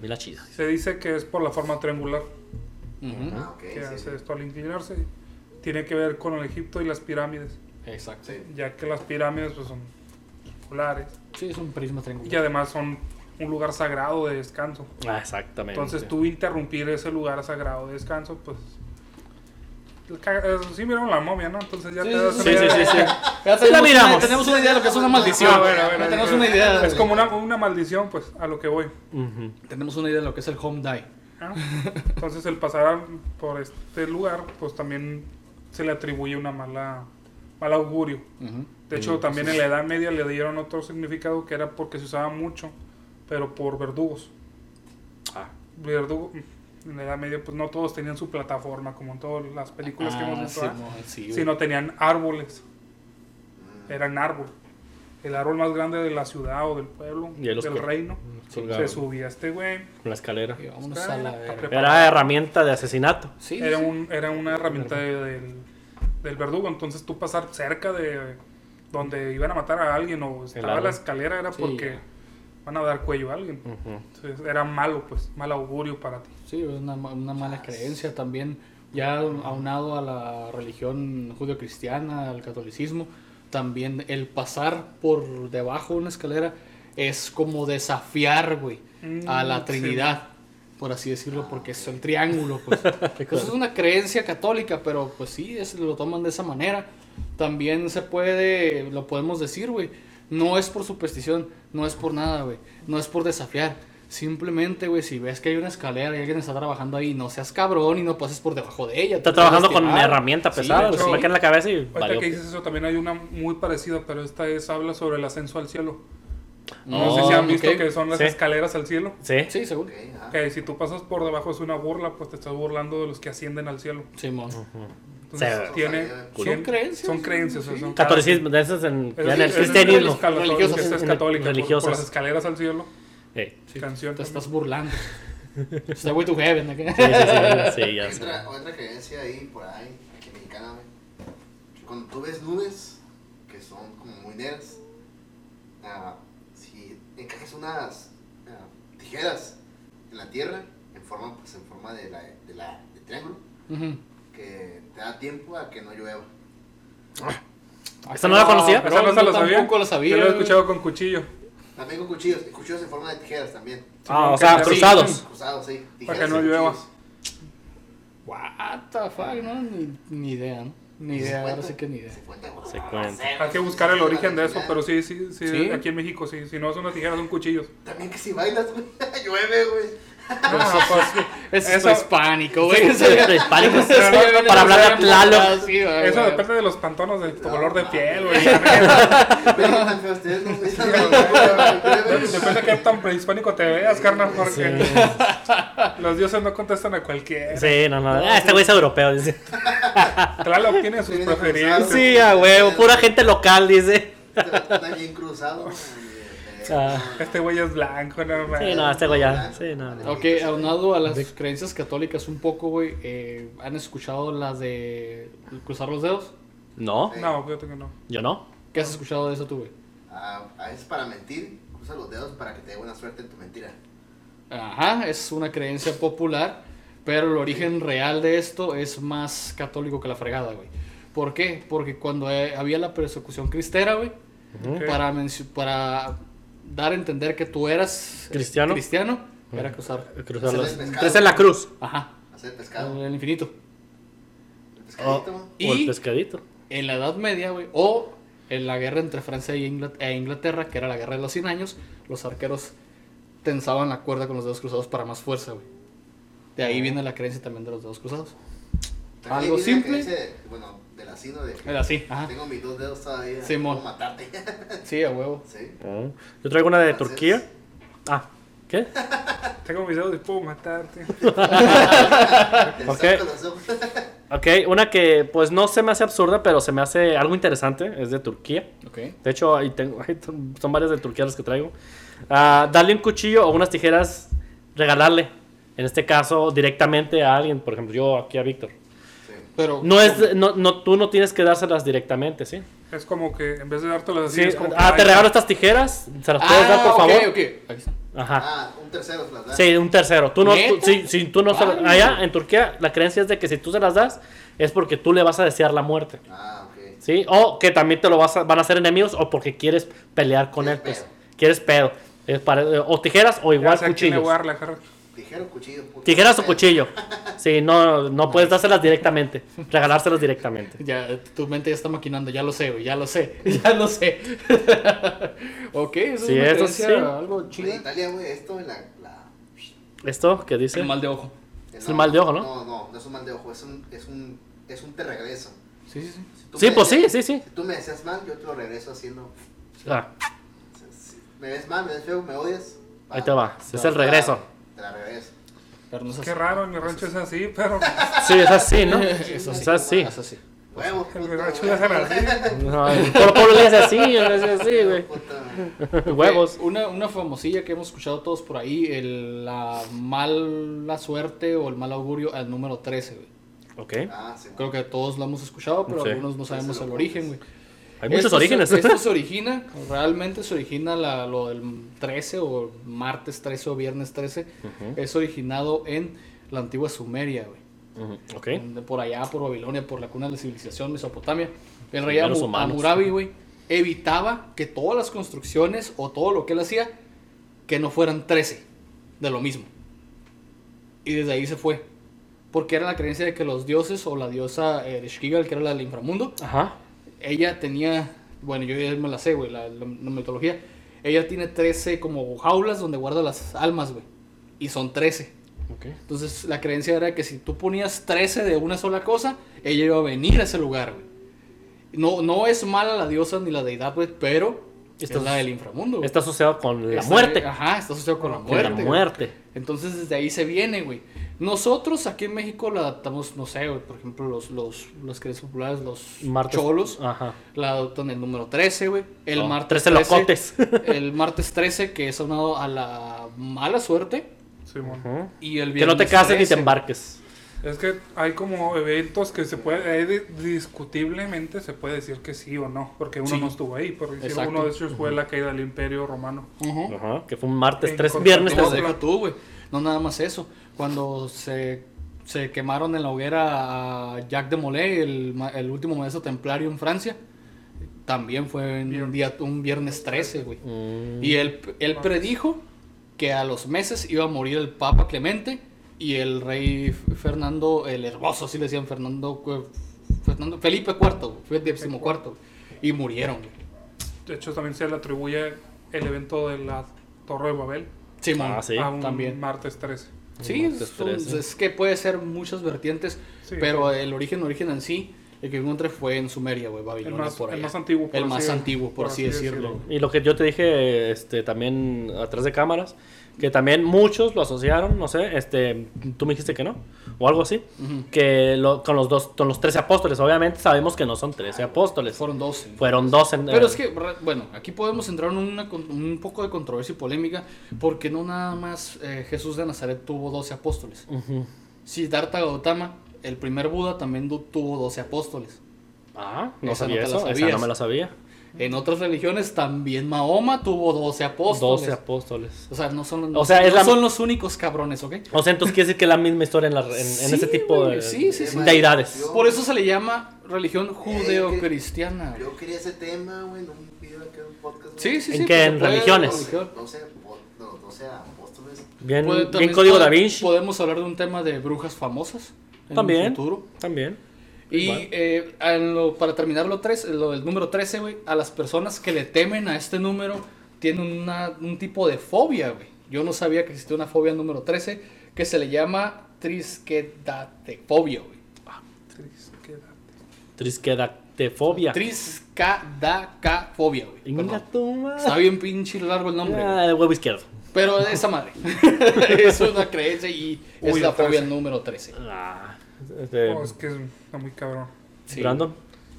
Mira chida. Se dice que es por la forma triangular Ujú. Ah, ok, que sí, hace sí. esto al inclinarse. Tiene que ver con el Egipto y las pirámides, Exacto. Sí. ya que las pirámides pues, son circulares Sí, es un prisma y triangular. además son un lugar sagrado de descanso. Ah, exactamente. Entonces tú interrumpir ese lugar sagrado de descanso, pues... eh, Sí miraron la momia, ¿no? Entonces ya Sí, te das sí, una Sí, sí, idea. sí, sí. (laughs) Ya Sí, la tenemos, miramos. Una, tenemos una idea de lo que es una maldición. Ah, bueno, bueno, tenemos bueno. una idea. Es como una, una maldición, pues, a lo que voy. Tenemos una idea de lo que es el home die. ¿no? Entonces el pasar a- por este lugar, pues también se le atribuye una mala mal augurio. De hecho, también en la Edad Media le dieron otro significado que era porque se usaba mucho, pero por verdugos. Ah, Verdugo, en la Edad Media, pues no todos tenían su plataforma, como en todas las películas que Ah, hemos visto, ¿eh? Simón, sí, güey. sino tenían árboles. Eran árbol. El árbol más grande de la ciudad o del pueblo, Y ahí los del reino. Se subía este güey. con la escalera. A la. Era herramienta de asesinato. Sí, Era, sí. un, era una herramienta de- del, del verdugo. Entonces tú pasar cerca de donde iban a matar a alguien o estaba la escalera era Sí, porque ya. Van a dar cuello a alguien. Ujú. Entonces era malo, pues, mal augurio para ti. Sí, es una, una mala creencia también, ya aunado a la religión judio-cristiana, al catolicismo, también el pasar por debajo de una escalera es como desafiar, güey, a Mm, la sí. Trinidad, por así decirlo, porque es el triángulo, pues. (laughs) Pues es una creencia católica, pero pues sí, es, lo toman de esa manera. También se puede, lo podemos decir, güey, no es por superstición, no es por nada, güey, no es por desafiar. Simplemente, güey, si ves que hay una escalera y alguien está trabajando ahí, no seas cabrón y no pases por debajo de ella. Está trabajando con lastimar. herramienta Sí, pesada. se sí. me cae en la cabeza y Ahorita valió. que dices eso, también hay una muy parecida, pero esta es habla sobre el ascenso al cielo. No Oh, sé si han visto ok. que son las Sí. escaleras al cielo. Sí. Sí, seguro. Que si tú pasas por debajo es una burla, pues te estás burlando de los que ascienden al cielo. Simón. Entonces, Sí. tiene, Son creencias, Son creencias. o son Catolicismo, de esas en, Es- ya en el es- cristianismo. es calo- Religiosas. esta es En- católica. por- religiosas. Por, las escaleras al cielo. Eh, Canción. Te estás burlando. Está way to heaven. Sí, sí, sí, sí, ya. Otra, otra creencia ahí, por ahí, aquí mexicana, Cuando tú ves nubes que son como muy negras, ah, si encajas unas ah, tijeras en la tierra, en forma, pues, en forma de, la, de, la, de triángulo. Que te da tiempo a que no llueva. ¿Esta no la conocía? bro, Esa no se yo lo sabía. Tampoco lo sabía. Yo lo he escuchado con cuchillo. También con cuchillos, cuchillos en forma de tijeras también. Ah, o sea, sí. cruzados. Cruzados, sí. Para tijeras que no llueva. What the fuck, no, ni, ni idea, ¿no? Ni ¿Se idea, ahora cuenta? sí que ni idea. Se cuenta, güey. Se cuenta. Hay que buscar el origen de eso, pero sí, sí, sí, ¿Sí? aquí en México sí. Si no son unas tijeras, son cuchillos. También que si bailas, (laughs) güey, llueve, güey. No, pues, Es Eso- (laughs) hispánico, güey. Sí, Eso eso ya viene Para hablar de Tlaloc. Ah, sí, güey, eso güey. depende de los pantonos de tu No, color de piel, güey. güey. (laughs) Depende de qué tan prehispánico te veas, carnal, porque los dioses no contestan a cualquiera. Sí, no, no. Ah, este güey es europeo, dice. (laughs) Tlaloc tiene sus cruzado. Sí, a huevo. Pura gente local, dice. Está bien cruzado. Ah. Este güey es blanco, no mames. Sí, no, este güey ya. Sí, no. no. Ok, aunado a las creencias católicas un poco, güey, eh, ¿han escuchado las de cruzar los dedos? No, No, fíjate que no. yo no. ¿Qué has escuchado de eso tú, güey? Ah, a veces para mentir, cruza los dedos para que te dé buena suerte en tu mentira. Ajá, es una creencia popular, pero el origen real de esto es más católico que la fregada, güey. ¿Por qué? Porque cuando eh, había la persecución cristera, güey, para, para dar a entender que tú eras eh, ¿Cristiano? cristiano era cruzar. Cruzar el Tres en la cruz. Ajá, Hacer pescado. en el infinito. El pescadito. O Y- el pescadito. En la Edad Media, güey, o en la guerra entre Francia e Inglaterra, que era la guerra de los 100 años, los arqueros tensaban la cuerda con los dedos cruzados para más fuerza, güey. De ahí viene la creencia también de los dedos cruzados. También algo simple. creencia, bueno, de Era así, ajá. tengo mis dos dedos todavía. Simón. Puedo matarte. (laughs) Sí, a huevo. sí. Oh. Yo traigo una de Turquía. Ah, ¿qué? (laughs) Tengo mis dedos y puedo matarte. Te (laughs) Ok. Ok, una que pues no se me hace absurda, pero se me hace algo interesante. Es de Turquía. Ok. De hecho, ahí tengo, ahí son varias de Turquía las que traigo. Ah, darle un cuchillo o unas tijeras, regalarle. En este caso, directamente a alguien. Por ejemplo, yo aquí a Víctor. Sí. Pero. No es, no, no, tú no tienes que dárselas directamente, ¿sí? Es como que en vez de dártelas así, Sí, es como que, ah, te ay, regalo estas tijeras, se las puedes dar, Ah, por ok, favor. ok. Aquí está. Ajá. Ah, un tercero se las da. Sí, un tercero. Tú no, tú- si tú no se allá en Turquía, la creencia es de que si tú se las das, es porque tú le vas a desear la muerte. Ah, ok. ¿Sí? O que también te lo vas a- van a hacer enemigos o porque quieres pelear con él. Quieres Pues. pedo. Quieres pedo. Es para- o tijeras o ya igual sé a quién le cuchillos. voy a dar la jarra. Tijero, cuchillo. puto. Tijeras o cuchillo. (laughs) Sí, no, no puedes dárselas directamente. Regalárselas directamente. Ya, tu mente ya está maquinando, ya lo sé, güey, ya lo sé, (laughs) ya lo sé. (laughs) ok, eso Sí, es una eso sí. algo En chido. Italia, güey, esto en la. la ¿Esto qué dice? El mal de ojo. Es un mal de ojo, ¿no? No, no, no es un mal de ojo, es un, es un, es un te regreso. Sí, sí, sí. Si tú Sí, me pues sí, deseas- sí, sí. Si tú me deseas mal, yo te lo regreso haciendo. Ah, si Me ves mal, me ves feo, me odias. Ahí te va, es el regreso. Te la regreso. Pero no es así. Qué raro, en mi rancho es así, pero (laughs) Sí, es así, ¿no? (laughs) Eso sí. Es así. Es así. Huevo, puto, rancho le hacen así. (laughs) No, el Polo le hace así, le hace así, güey. Huevos. Una, una famosilla que hemos escuchado todos por ahí, el, la mala suerte o el mal augurio al número 13, güey. Ok. Ah, sí. Creo que todos lo hemos escuchado, pero Sí. algunos no sabemos Pues el origen, güey. Hay muchos Esto se- orígenes. Esto se origina, realmente se origina la- lo del 13 o martes 13 o viernes 13. Ujú, Es originado en la antigua Sumeria, güey. ujú, Ok. De Por allá, por Babilonia, por la cuna de la civilización, Mesopotamia. El rey. Hammurabi, güey, evitaba que todas las construcciones o todo lo que él hacía, que no fueran 13 de lo mismo. Y desde ahí se fue. Porque era la creencia de que los dioses o la diosa eh, que era la del inframundo, Ajá. Ella tenía, bueno, yo ya me la sé, güey, la, la- la mitología. Ella tiene 13 como jaulas donde guarda las almas, güey. Y son 13. Ok. Entonces la creencia era que si tú ponías 13 de una sola cosa, ella iba a venir a ese lugar, güey. No, no es mala la diosa ni la deidad, güey, pero Esto es la del inframundo. güey. Está asociado con la Está- muerte. Ajá, está asociado con la Con muerte. la güey. muerte. Entonces desde ahí se viene, güey. Nosotros aquí en México la adaptamos, no sé, güey, por ejemplo, los, los, los creencias populares, los Martes. cholos, Ajá. la adoptan el número 13, güey. El No, martes 13 locotes. (laughs) El martes 13, que es unado a la mala suerte. Simón. Ujú. Y el Que no te viernes cases ni 13, te embarques. Es que hay como eventos que se puede, discutiblemente se puede decir que sí o no, porque uno Sí. no estuvo ahí, porque Exacto. uno de ellos fue la caída del imperio romano. Ujú. Ajá. Que fue un martes En 3, Constantinople. viernes No, 13. deja tú, güey. No nada más eso. Cuando se, se quemaron en la hoguera a Jacques de Molay, el, ma- el último maestro templario en Francia, también fue en un, día, un viernes 13, güey. Mm. Y él, él predijo que a los meses iba a morir el Papa Clemente y el rey Fernando el Hermoso, así le decían Fernando, eh, Fernando Felipe IV, el decimocuarto, y murieron. De hecho, también se le atribuye el evento de la Torre de Babel Simón. Ah, sí. a un también. martes 13. Sí, Martes es, un- 13. es que puede ser muchas vertientes, Sí. pero el origen, origen en sí, El que encontré fue en Sumeria, güey, El Babilonia, más, por el más antiguo. por El más así- antiguo, por así decirlo. Y lo que yo te dije este, también atrás de cámaras, que también muchos lo asociaron, no sé, este, tú me dijiste que no, o algo así, que lo- con los dos, con los 13 apóstoles, obviamente sabemos que no son 13 apóstoles, Fueron 12. fueron 12 en... Pero es que, bueno, aquí podemos entrar en una, un poco de controversia y polémica, porque no nada más eh, Jesús de Nazaret tuvo 12 apóstoles. Ujú. Siddhartha Gautama, el primer Buda, también tuvo 12 apóstoles. Ah, no Esa no sabía la eso, esa no me la sabía. En otras religiones también Mahoma tuvo 12 apóstoles. 12 apóstoles. O sea, no son, O sea, no es la- son los únicos cabrones, ¿ok? O sea, entonces quiere decir que es la misma historia en, la- en, en Sí, ese tipo güey, de sí, sí, sí. deidades. Por eso se le llama religión judeo-cristiana. Yo quería ese tema, güey, no me pidieron que un podcast. güey. Sí, sí, ¿En sí. qué? pues, ¿En religiones? No sé, no, no sé, apóstoles. Bien, bien también código da Vinci. Podemos hablar de un tema de brujas famosas en También. el futuro. También. Y eh, en lo- para terminar lo tres, lo del número 13, güey, a las personas que le temen a este número tienen una- un tipo de fobia, güey. Yo no sabía que existía una fobia número 13 que se le llama trisquedatefobia, güey. Quédate. Trisquedatefobia. Triscadacafobia, güey. Está bien pinche largo el nombre. Ah, el huevo izquierdo. Pero esa madre. (laughs) (laughs) es una creencia y es Uy, la el fobia 13. número 13. Ah, este, Oh, es que es- está muy cabrón. Sí. Brandon.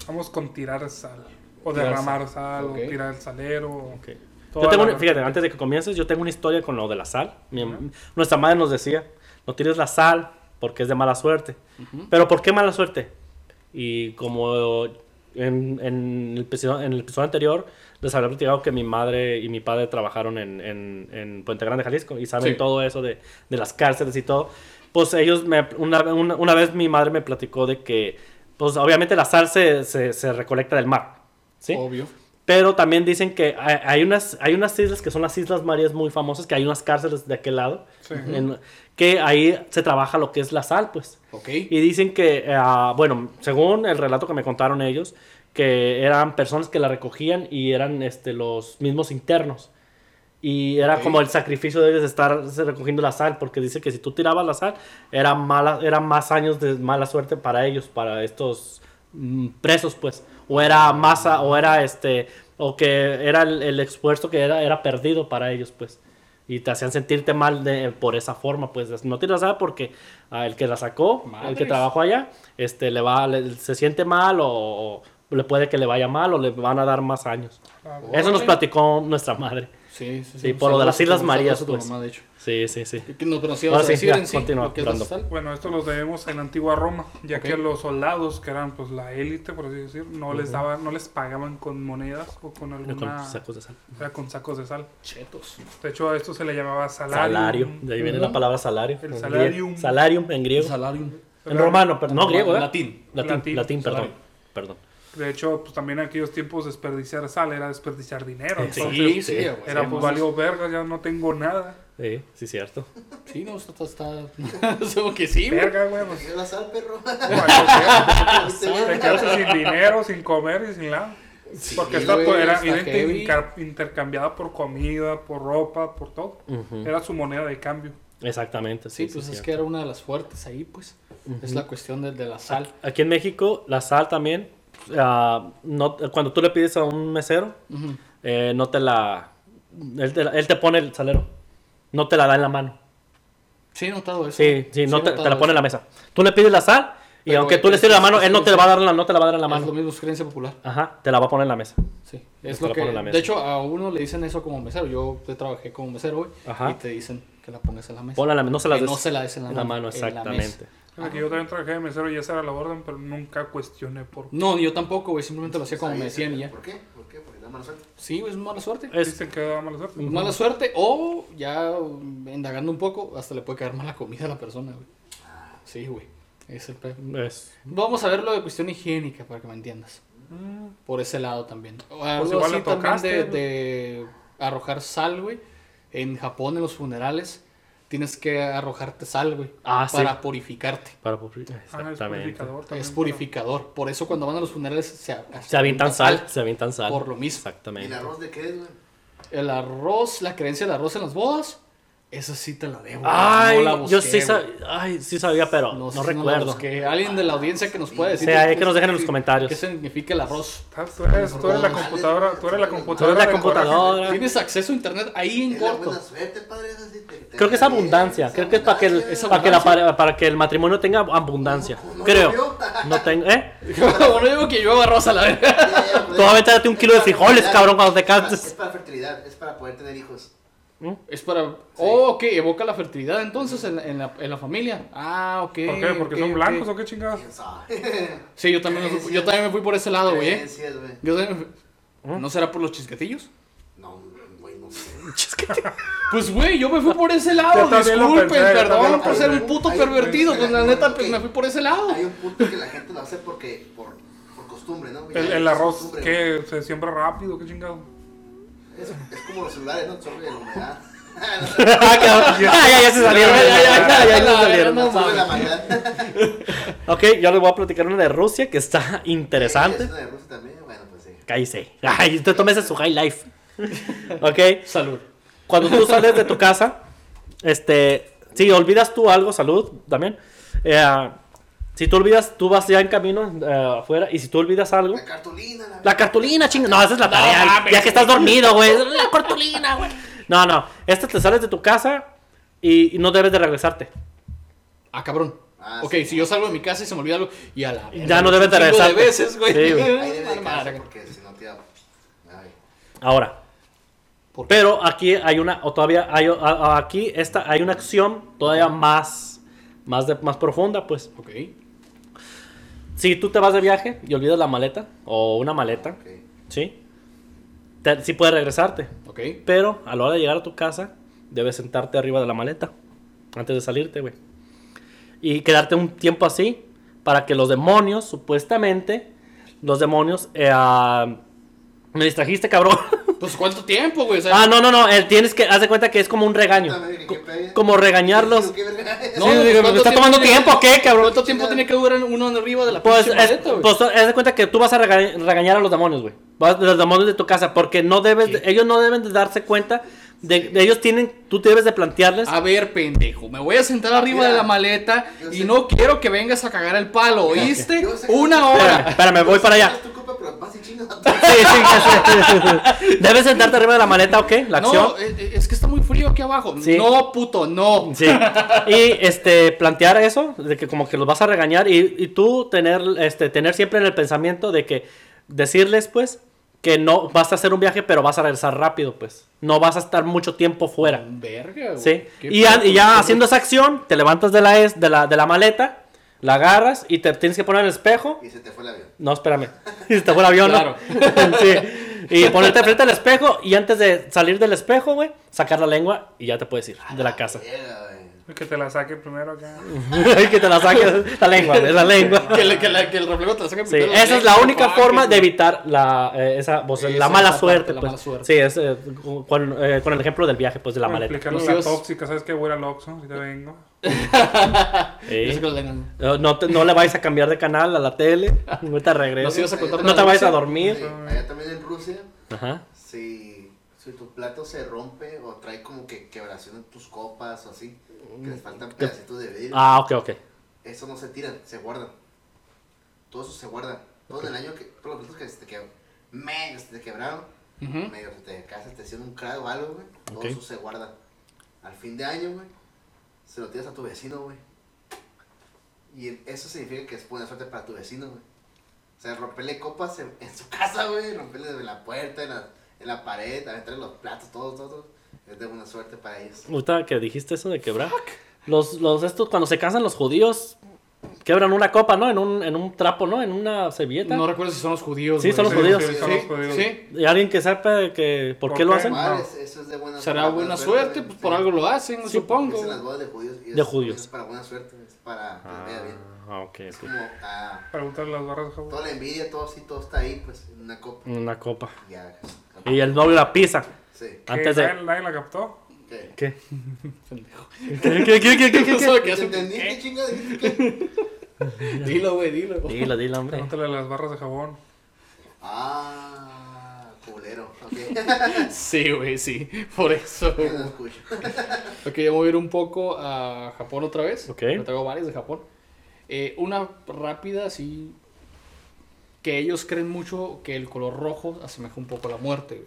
Vamos con tirar sal. O Tirar derramar sal, Ok. o tirar el salero. Ok. toda Yo tengo una- fíjate, antes de que comiences, yo tengo una historia con lo de la sal. Mi- Nuestra madre nos decía, no tires la sal porque es de mala suerte. Pero ¿por qué mala suerte? Y como en, en el, episodio, en el episodio anterior les había platicado que mi madre y mi padre trabajaron en, en, en Puente Grande, Jalisco, y saben Sí. todo eso de, de las cárceles y todo. Pues ellos, me, una, una, una vez mi madre me platicó de que, pues obviamente la sal se, se, se recolecta del mar. ¿sí? Obvio. Pero también dicen que hay, unas, hay unas islas que son las Islas Marías muy famosas, que hay unas cárceles de aquel lado, Sí. en- que ahí se trabaja lo que es la sal, pues. Ok. Y dicen que, ah, bueno, según el relato que me contaron ellos, que eran personas que la recogían y eran este, los mismos internos. Y era como el sacrificio de ellos de estar recogiendo la sal, porque dice que si tú tirabas la sal, era, mala, era más años de mala suerte para ellos, para estos mm, presos, pues. O era masa, o era este, o que era el, el esfuerzo que era, era perdido para ellos, pues. Y te hacían sentirte mal de, por esa forma, pues. No tiras la sal porque ah, el que la sacó, el que trabajó allá, este, le va, le- se siente mal o, o le puede que le vaya mal o le van a dar más años. Ah, Eso nos platicó nuestra madre. Sí, sí, Sí, por lo de las Islas Marías, pues. mamá, de hecho. Sí, sí, sí. ¿Qué nos pero sí Ahora sí, decir ya, en sí continúa, es? Bueno, esto lo debemos en la antigua Roma, ya que los soldados, que eran pues la élite, por así decir, no les daban, no les pagaban con monedas o con Con alguna, sacos de sal. era con sacos de sal. Chetos. De hecho, a esto se le llamaba salario. Salario. De ahí viene la palabra salario. El salarium. Salarium en griego. Salarium. En romano, pero no griego, ¿eh? Latín. Latín, Latín. latín, perdón. Salario. Perdón. De hecho, pues también en aquellos tiempos desperdiciar sal era desperdiciar dinero. Sí, Entonces, Sí, sí, sí. era Sí, pues valió verga, ya no tengo nada. Sí, sí, cierto. Sí, no, está. está... Supongo (laughs) que sí. Verga, güey. Pues, ¿Qué la sal, perro? (laughs) te quedaste sin dinero, sin comer y sin nada. Porque esta güey, era, intercambiada por comida, por ropa, por todo. Ujú. Era su moneda de cambio. Exactamente, sí. Sí, pues sí, es cierto. que era una de las fuertes ahí, pues. Es la cuestión de, de la sal. Aquí en México, la sal también, ah, no, cuando tú le pides a un mesero, eh, no te la... Él te, él te pone el salero. No te la da en la mano. Sí, he notado eso. Sí, sí, no te, la pone en la mesa. Tú le pides la sal y Pero, aunque tú le es- tires la mano, él no te la va a dar, en la- no te la va a dar en la Es lo mano. mismo, es creencia popular. Ajá, te la va a poner en la mesa. Sí, es Te lo que. De hecho, a uno le dicen eso como mesero. Yo te trabajé como mesero, güey. Y te dicen que la pongas en la mesa. Ponla en la no se la des no se la des en la en mano, mano, en exactamente. Aquí yo también trabajé de mesero y esa era la orden, pero nunca cuestioné por qué. No, yo tampoco, güey. Simplemente lo hacía como me decían y ya. ¿Por qué? ¿Por qué? Porque da mala suerte. Sí, güey, es mala suerte. Es, Dicen que da mala suerte. Mala suerte o ya indagando un poco, hasta le puede caer mala comida a la persona, güey. Sí, güey. Es el pe- es- Vamos a ver lo de cuestión higiénica para que me entiendas. Por ese lado también. O Algo igual así le también tocaste, de, de arrojar sal, güey. En Japón, en los funerales, tienes que arrojarte sal, güey. Ah, sí. para purificarte. Para puri- Ah, es Exactamente. purificador también. Es purificador. Por eso cuando van a los funerales se, Se avientan sal, se avientan sal. Por lo mismo. ¿Y Exactamente. el arroz de qué es, güey? El arroz, la creencia del arroz en las bodas Esa sí te la debo. Ay, no la yo sí, sab- ay, sí sabía, pero no, No, sé si la recuerdo. busqué. Alguien de la audiencia que nos puede Sí, decir. hay que nos dejen en los qué- comentarios. ¿Qué significa el arroz? Tú eres, tú eres la computadora, tú eres la Tú computadora. eres la computadora. Tienes acceso a internet ahí en corto. buena suerte, padre. Eso sí te- te Creo que es abundancia. Creo que es para que el, ¿Es para que, la abundancia? pare- para que el matrimonio tenga abundancia. No, no Creo. No tengo, ¿eh? (laughs) bueno, digo que yo arroz a la verga. Tú avéntate un kilo de frijoles, cabrón, cuando te canses. Es para fertilidad, es para poder tener hijos. Es para. Oh, ok, evoca la fertilidad entonces en, la- en la, en la familia. Ah, ok. ¿Por qué? ¿Porque ok, son blancos o qué chingados? Sí, yo también, me fui, yo también me fui por ese lado, güey. ¿eh? Yo también ¿No será por los chisquetillos? No, güey, no sé. (laughs) Pues, güey, yo me fui por ese lado. Disculpen, pensé, perdón por ser un puto Hay- pervertido. Pues la neta, pues me fui por ese lado. Hay un punto que la gente lo hace porque, por, por costumbre, ¿no? El, el arroz que se siembra rápido, qué chingado. Es, es como los celulares, ¿no? Absorbe la humedad. Ah, cabrón. Ah, ya, ya se salieron. Ya, ya, ya, ya, se salieron. maldad. Ok, yo les voy a platicar una de Rusia que está interesante. Es una de Rusia también, bueno, pues sí. Cállese. Ay, usted tomes su high life. Ok. Salud. Cuando tú sales de tu casa, este, si olvidas tú algo, salud también. eh, si tú olvidas, tú vas ya en camino eh, afuera y si tú olvidas algo, La cartulina, la, la cartulina, chinga. No, esa es la tarea. ya que estás dormido, güey. La (laughs) cartulina, güey. No, no. Esta te sales de tu casa y, y no debes de regresarte. Ah, cabrón. Ah, ok, sí. si yo salgo de mi casa y se me olvida algo, y a la verga, Ya no debes de chingo regresarte. de veces, güey. Sí, güey. (laughs) Ahí debe de porque si no te da... Ay. Ahora. Pero aquí hay una, o todavía hay, aquí esta, hay una acción todavía más, más, de, más profunda, pues. Ok. Si tú te vas de viaje y olvidas la maleta o una maleta, Ok. ¿sí? Te- sí puedes regresarte. Ok. Pero a la hora de llegar a tu casa, debes sentarte arriba de la maleta antes de salirte, güey. Y quedarte un tiempo así para que los demonios, supuestamente, los demonios... eh, ah, me distrajiste, cabrón. (laughs) Pues, ¿cuánto tiempo, güey? O sea, ah, no, no, no. eh, tienes que... Haz de cuenta que es como un regaño. Como regañarlos. (laughs) No, Sí, no, digo, ¿cuánto ¿me está tiempo tomando tiempo o qué, cabrón? ¿Cuánto tiempo tiene que durar uno arriba de la Pues, pinche es, maleta, güey? pues haz de cuenta que tú vas a rega- regañar a los demonios, güey. Vas- Los demonios de tu casa, porque no debes, de- ellos no deben de darse cuenta de, de ellos tienen, tú debes de plantearles. A ver, pendejo, me voy a sentar arriba Mira, de la maleta y sé- no quiero que vengas a cagar el palo, ¿oíste? Una Espérame, hora. espérame, voy para allá. Sí, sí, sí, sí. Debes sentarte arriba de la maleta, ¿ok? La acción. No, eh, eh, es que está muy frío aquí abajo. Sí. No, puto, no. Sí. Y este, plantear eso, de que como que los vas a regañar y, y tú tener, este, tener siempre en el pensamiento de que decirles, pues, que no vas a hacer un viaje, pero vas a regresar rápido, pues. No vas a estar mucho tiempo fuera. Verga, güey. Sí. Y ya, y haciendo esa acción, te levantas de la, es, de, la, de la maleta, la agarras y te tienes que poner en el espejo. Y se te fue el avión. No, espérame. (laughs) Y se te fue el avión, ¿no? Claro. (laughs) sí. Y ponerte frente al espejo y antes de salir del espejo, güey, sacar la lengua y ya te puedes ir de la casa. Güey. (laughs) Que te la saque primero acá. (laughs) que te la saques la lengua, la lengua. (laughs) Que, le- que la- que el reflejo te la saque Sí, primero esa es la única no forma de evitar la, eh, esa, pues, Esa- la mala suerte. parte, la pues. mala suerte. Sí, es eh, con, eh, con el ejemplo del viaje, pues, de la maleta. explicarle Los la tóxica, ¿sabes qué? Voy al Oxxo y te vengo. Sí. Yo sé que lo tengan. Eh, No, te- no le vayas a cambiar de canal a la tele. Ahorita regreso. Nos ibas a contar No te vayas a dormir. Sí, allá también en Rusia, Ajá. si, si tu plato se rompe o trae como que quebración en tus copas o así, que les faltan pedacitos de vidrio, Ah, ok, ok. eso no se tiran, se guardan. Todo eso se guarda. Todo en el año que, todos los platos que se te quebraron, medio se te quebraron, Ujú. medio se te casa, te hicieron un crack o algo, güey. Todo eso se guarda. Al fin de año, güey, se lo tiras a tu vecino, güey. Y eso significa que es buena suerte para tu vecino, güey. O sea, romperle copas en, en su casa, güey, romperle la puerta, en la, en la pared, aventarle los platos, todo, todo, todo. Es de buena suerte para ellos. Ahorita que dijiste eso de quebrar. Los, los, estos, cuando se casan los judíos, quebran una copa, ¿no? En un, en un trapo, ¿no? En una servilleta. No recuerdo si son los judíos. Sí, son los Sí, judíos. sí, Sí, sí. ¿Y alguien que sepa que, por, ¿Por qué lo hacen? Ah, no. es- eso es de buena Será buena suerte, pues sí. por algo lo hacen, Es supongo. en las bodas de judíos. y De es- judíos. Es para buena suerte, es para que les vaya bien. Ah, ok, Es ok. como ah, Preguntarle las barras de jabón. toda la envidia, todo así, todo está ahí, pues, en una copa. Una copa. Ya, Y el novio la pisa. sí. ¿Qué? Antes de- ¿Nadie, la captó? ¿Qué? ¿Qué? ¿Qué, qué, qué, qué, qué, qué, qué? qué ¿Te hace. entendí? ¿Qué chinga dijiste? ¿Qué? (laughs) Dilo, güey, dilo. Dilo, dilo, hombre. Pregúntale las barras de jabón. Ah, culero. Ok. (laughs) Sí, güey, sí. Por eso. Ok, voy a ir un poco a Japón otra vez. Ok. Yo tengo varias de Japón. Eh, una rápida, así. Que ellos creen mucho que el color rojo asemeja un poco a la muerte,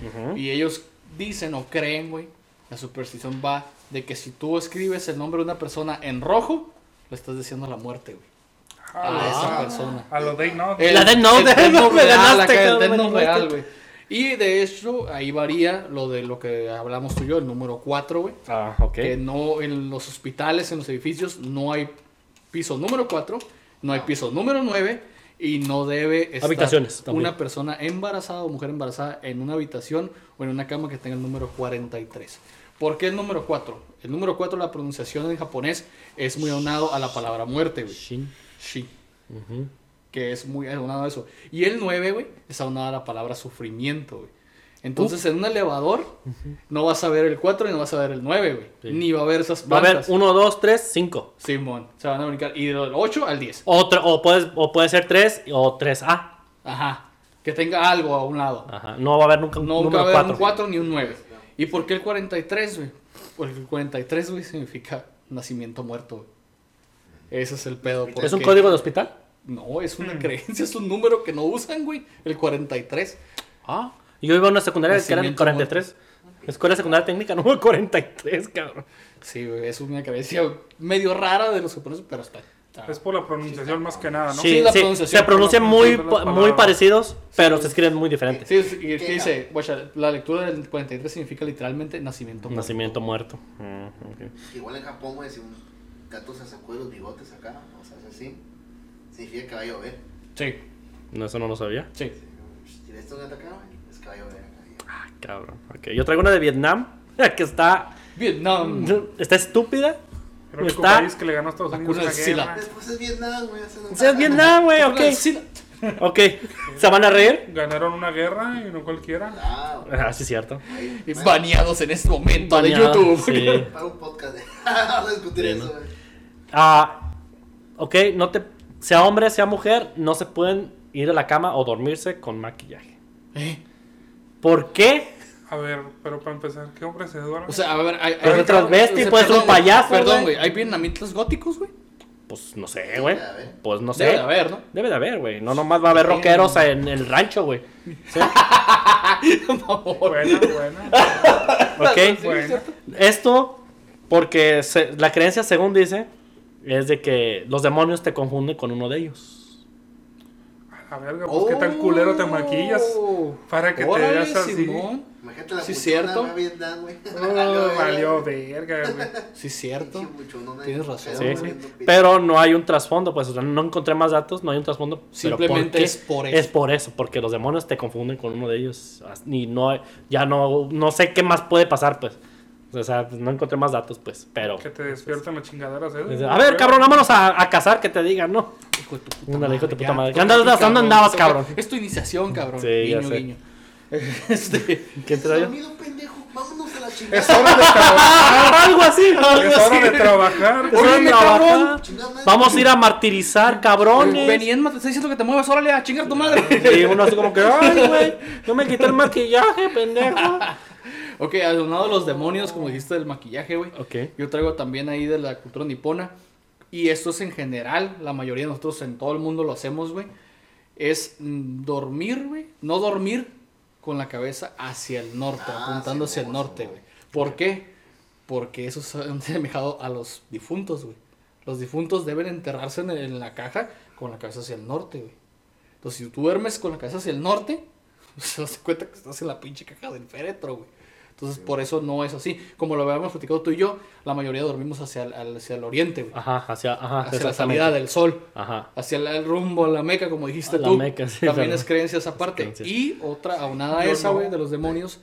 güey. Ujú. Y ellos dicen o creen, güey. La superstición va de que si tú escribes el nombre de una persona en rojo, le estás diciendo la muerte, güey. A Ah, esa persona. A los Day Note. El- La Death Note, el no (laughs) me real, ganaste, el me Note real, güey. Y de hecho, ahí varía lo de lo que hablamos tú y yo, el número 4, güey. Ah, ok. Que no, en los hospitales, en los edificios, no hay piso número 4, no hay piso número 9 y no debe estar Habitaciones una persona embarazada o mujer embarazada en una habitación o en una cama que tenga el número 43. ¿Por qué el número 4? El número 4, la pronunciación en japonés es muy aunado a la palabra muerte, güey. Shin. Shi Ujú. que es muy aunado a eso. Y el 9, güey, es aunado a la palabra sufrimiento, güey. Entonces, en un elevador, no vas a ver el 4 y no vas a ver el 9, güey. Sí. Ni va a haber esas Va a haber plantas. 1, 2, 3, 5. Simón, se van a brincar. Y del 8 al 10. O, puedes, o puede ser 3 o 3A. Ajá. Que tenga algo a un lado. Ajá. No va a haber nunca un Nunca va a haber 4. un 4 ni un 9. ¿Y por qué el 43, güey? Porque el 43, güey, significa nacimiento muerto, güey. Ese es el pedo. ¿Es un porque- código de hospital? No, es una creencia, es un número que no usan, güey. El 43. Ah. Yo iba a una secundaria que era el Nacimiento 43. Escuela secundaria técnica número 43, cabrón. Sí, güey, es una creencia medio rara de los japoneses, pero está. está- Es por la pronunciación más que nada, ¿no? Sí, la sí, pronunciación, se pronuncian muy, muy parecidos, pero se escriben muy diferentes. Sí, sí, y es que dice, guacha, la lectura del 43 significa literalmente nacimiento. muerto. Nacimiento muerto. Mm, ok. Igual en Japón, güey, si un gato se sacude los bigotes acá, o sea, hace así, significa que va a llover. Sí, No, eso no lo sabía. sí. Si ves un gato acá, güey, es que va a llover acá. Cabrón. Ok, yo traigo una de Vietnam (laughs) que está, Vietnam. está estúpida. El único Está- país que le ganó a Estados Unidos la guerra. Después es Vietnam, güey. no- es Vietnam, güey, ok. (laughs) Ok, ¿se van a reír? Ganaron una guerra y no cualquiera. Ah. Ah, sí, cierto. Y baneados en este momento Baneado, de YouTube. sí. (laughs) Para un podcast de. Vamos a discutir Sí, eso, ¿no? Ah, ok, no te, sea hombre, sea mujer, no se pueden ir a la cama o dormirse con maquillaje. Eh, ¿Por qué? A ver, pero para empezar, ¿qué hombre se duerme? O sea, a ver, hay. hay- transvesti, puede ser un perdón, payaso, Perdón, güey. ¿Hay vietnamitas góticos, güey? Pues no sé, güey. Pues no sé. Debe de haber, ¿no? Debe de haber, güey. No nomás va a haber rockeros en el rancho, güey. ¿Sí? (laughs) Buena, buena. (laughs) Ok. buena. Esto, porque se- la creencia, según dice, es de que los demonios te confunden con uno de ellos. A verga, pues qué tan culero te maquillas Oh. para que te veas así. Simón. Imagínate la Sí, cierto. güey. (laughs) Oh, valió verga, güey. Sí, cierto. Tienes razón, Sí, pero sí. no hay un trasfondo, pues o sea, no encontré más datos, no hay un trasfondo. Simplemente es por eso. Es por eso, porque los demonios te confunden con uno de ellos. Y no, hay- ya no, no sé qué más puede pasar, pues. O sea, pues, no encontré más datos, pues, pero... Que te despiertan las chingaderas, ¿eh? A ver, cabrón, vámonos a, a cazar, que te digan, ¿no? Hijo de tu puta Ándale, hijo de tu puta ya, madre. ¿Dónde andas- a dónde andabas, cabrón? Es tu iniciación, cabrón. Sí, ya guiño, sé. guiño. (laughs) Este, ¿Quién te da yo? Dormido, pendejo. Vámonos a la chingada. Es hora de trabajar. (laughs) algo así, algo Es hora de así. trabajar. Es hora de trabajar. madre. Vamos a ir a martirizar, cabrones. Venien, te estoy diciendo que te muevas, órale, a chingar tu madre. Y uno así como que, ay, güey, no me quité el maquillaje, pendejo. Ok, adornado a los demonios, como dijiste del maquillaje, güey. Ok. Yo traigo también ahí de la cultura nipona. Y esto es en general, la mayoría de nosotros en todo el mundo lo hacemos, güey. Es mm, dormir, güey. No dormir con la cabeza hacia el norte, Ah, apuntando sí, hacia el norte, güey. ¿Por qué? Porque eso es (laughs) asemejado a los difuntos, güey. Los difuntos deben enterrarse en, en la caja con la cabeza hacia el norte, güey. Entonces, si tú duermes con la cabeza hacia el norte, (laughs) se das cuenta que estás en la pinche caja del féretro, güey. Entonces, por eso no es así. Como lo habíamos platicado tú y yo, la mayoría dormimos hacia el, hacia el oriente, güey. Ajá, hacia, ajá, hacia la salida del sol. Ajá. Hacia el, el rumbo a la meca, como dijiste A la tú. Meca, sí, También es creencia esa parte. Y otra, aunada Yo esa, no. güey, de los demonios,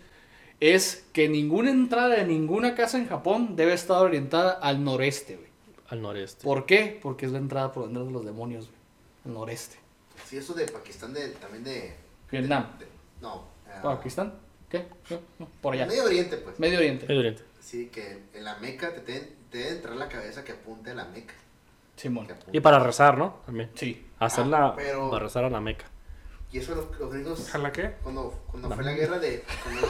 es que ninguna entrada de ninguna casa en Japón debe estar orientada al noreste, güey. Al noreste. ¿Por qué? Porque es la entrada por donde de los demonios, güey. Al noreste. Sí, eso de Pakistán, de, también de. Vietnam. de- no. ah, ¿Pakistán? ¿Qué? No, no, por allá. Medio Oriente, pues. Medio Oriente. Medio Oriente. Sí, que en la Meca te debe, te debe entrar la cabeza que apunte a la Meca. Simón. que apunte. Y para rezar, ¿no? También. Sí. Hacerla Ah, pero- para rezar a la meca. Y eso los, los gringos, ¿Jala qué? cuando, cuando fue la guerra de... Cuando,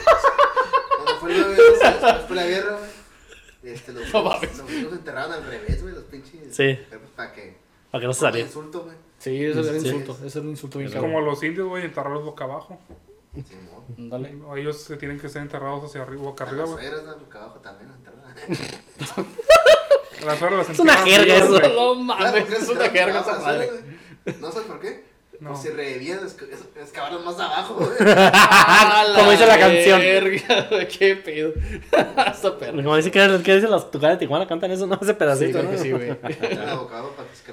cuando fue la guerra, después fue la guerra, güey. Este, los, No los, mames. los gringos enterraban al revés, güey, los pinches. Sí. Para que... Para que no se saliera. insulto, güey. Sí, eso era un Sí. insulto. Eso era un insulto bien Es cabrón. como los indios, güey, enterrarlos boca abajo. Dale. Ellos se tienen que ser enterrados hacia arriba, boca A arriba, las güey. suegras, ¿no? Boca abajo también, enterradas. Las suegras las Es una jerga eso. güey. No Claro, mames, porque es se una jerga esa madre. No sabes por qué. No. Pues si revivían, es- es- excavaron más abajo, güey. (laughs) Como dice la canción. Qué pedo. (laughs) Como dice que, que dice las tucadas de Tijuana, cantan eso, ¿no? Ese Sí, pedacito, creo ¿no? que sí, güey. Boca abajo para se